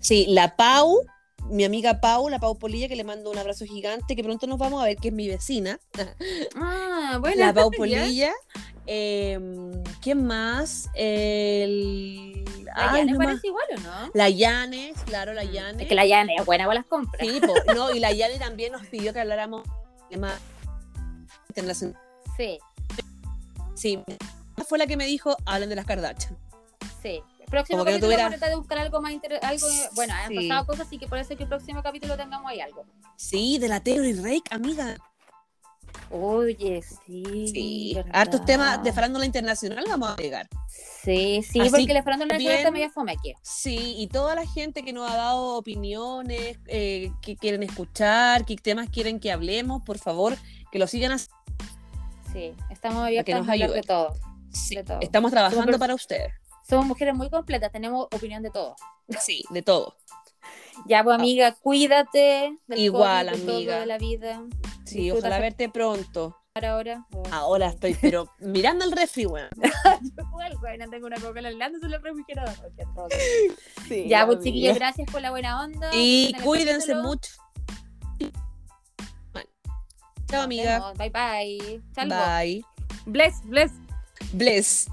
Sí, la Pau mi amiga Pau, la Pau Polilla, que le mando un abrazo gigante, que pronto nos vamos a ver, que es mi vecina. Ah, bueno. La Pau Polilla. Eh, ¿Quién más? El... ¿La Yane parece igual o no? La Yanes, claro, la mm, Yane. Es que la Yane es buena para las compras. Sí, no, y la Yane también nos pidió que habláramos de más internacional. Sí. Sí, fue la que me dijo, hablen de las Kardashian. Sí. Próximo capítulo vamos a tratar de buscar algo más interesante. Bueno, han pasado cosas, así que por eso que el próximo capítulo tengamos ahí algo. Sí, de la Taylor y Rake, amiga. Oye, sí. Sí, hartos temas de farándula internacional vamos a llegar. Sí, sí, porque la farándula internacional está medio fome aquí. Sí, y toda la gente que nos ha dado opiniones, eh, que quieren escuchar, qué temas quieren que hablemos, por favor, que lo sigan así Sí, estamos abiertos a, hablar de todo. Sí, estamos trabajando para usted. Somos mujeres muy completas, tenemos opinión de todo. Sí, de todo. Ya, pues, ah. amiga, cuídate. Igual, amiga. de la vida. Sí, ojalá verte pronto. Ahora. Ahora estoy, pero mirando el refri, weón. Igual, weón, tengo una coca helando en el refrigerador. Sí, ya, pues chiquillos, gracias por la buena onda. Y cuídense mucho. Chao, amiga. Bye, bye. Bye. Bless, bless. Bless.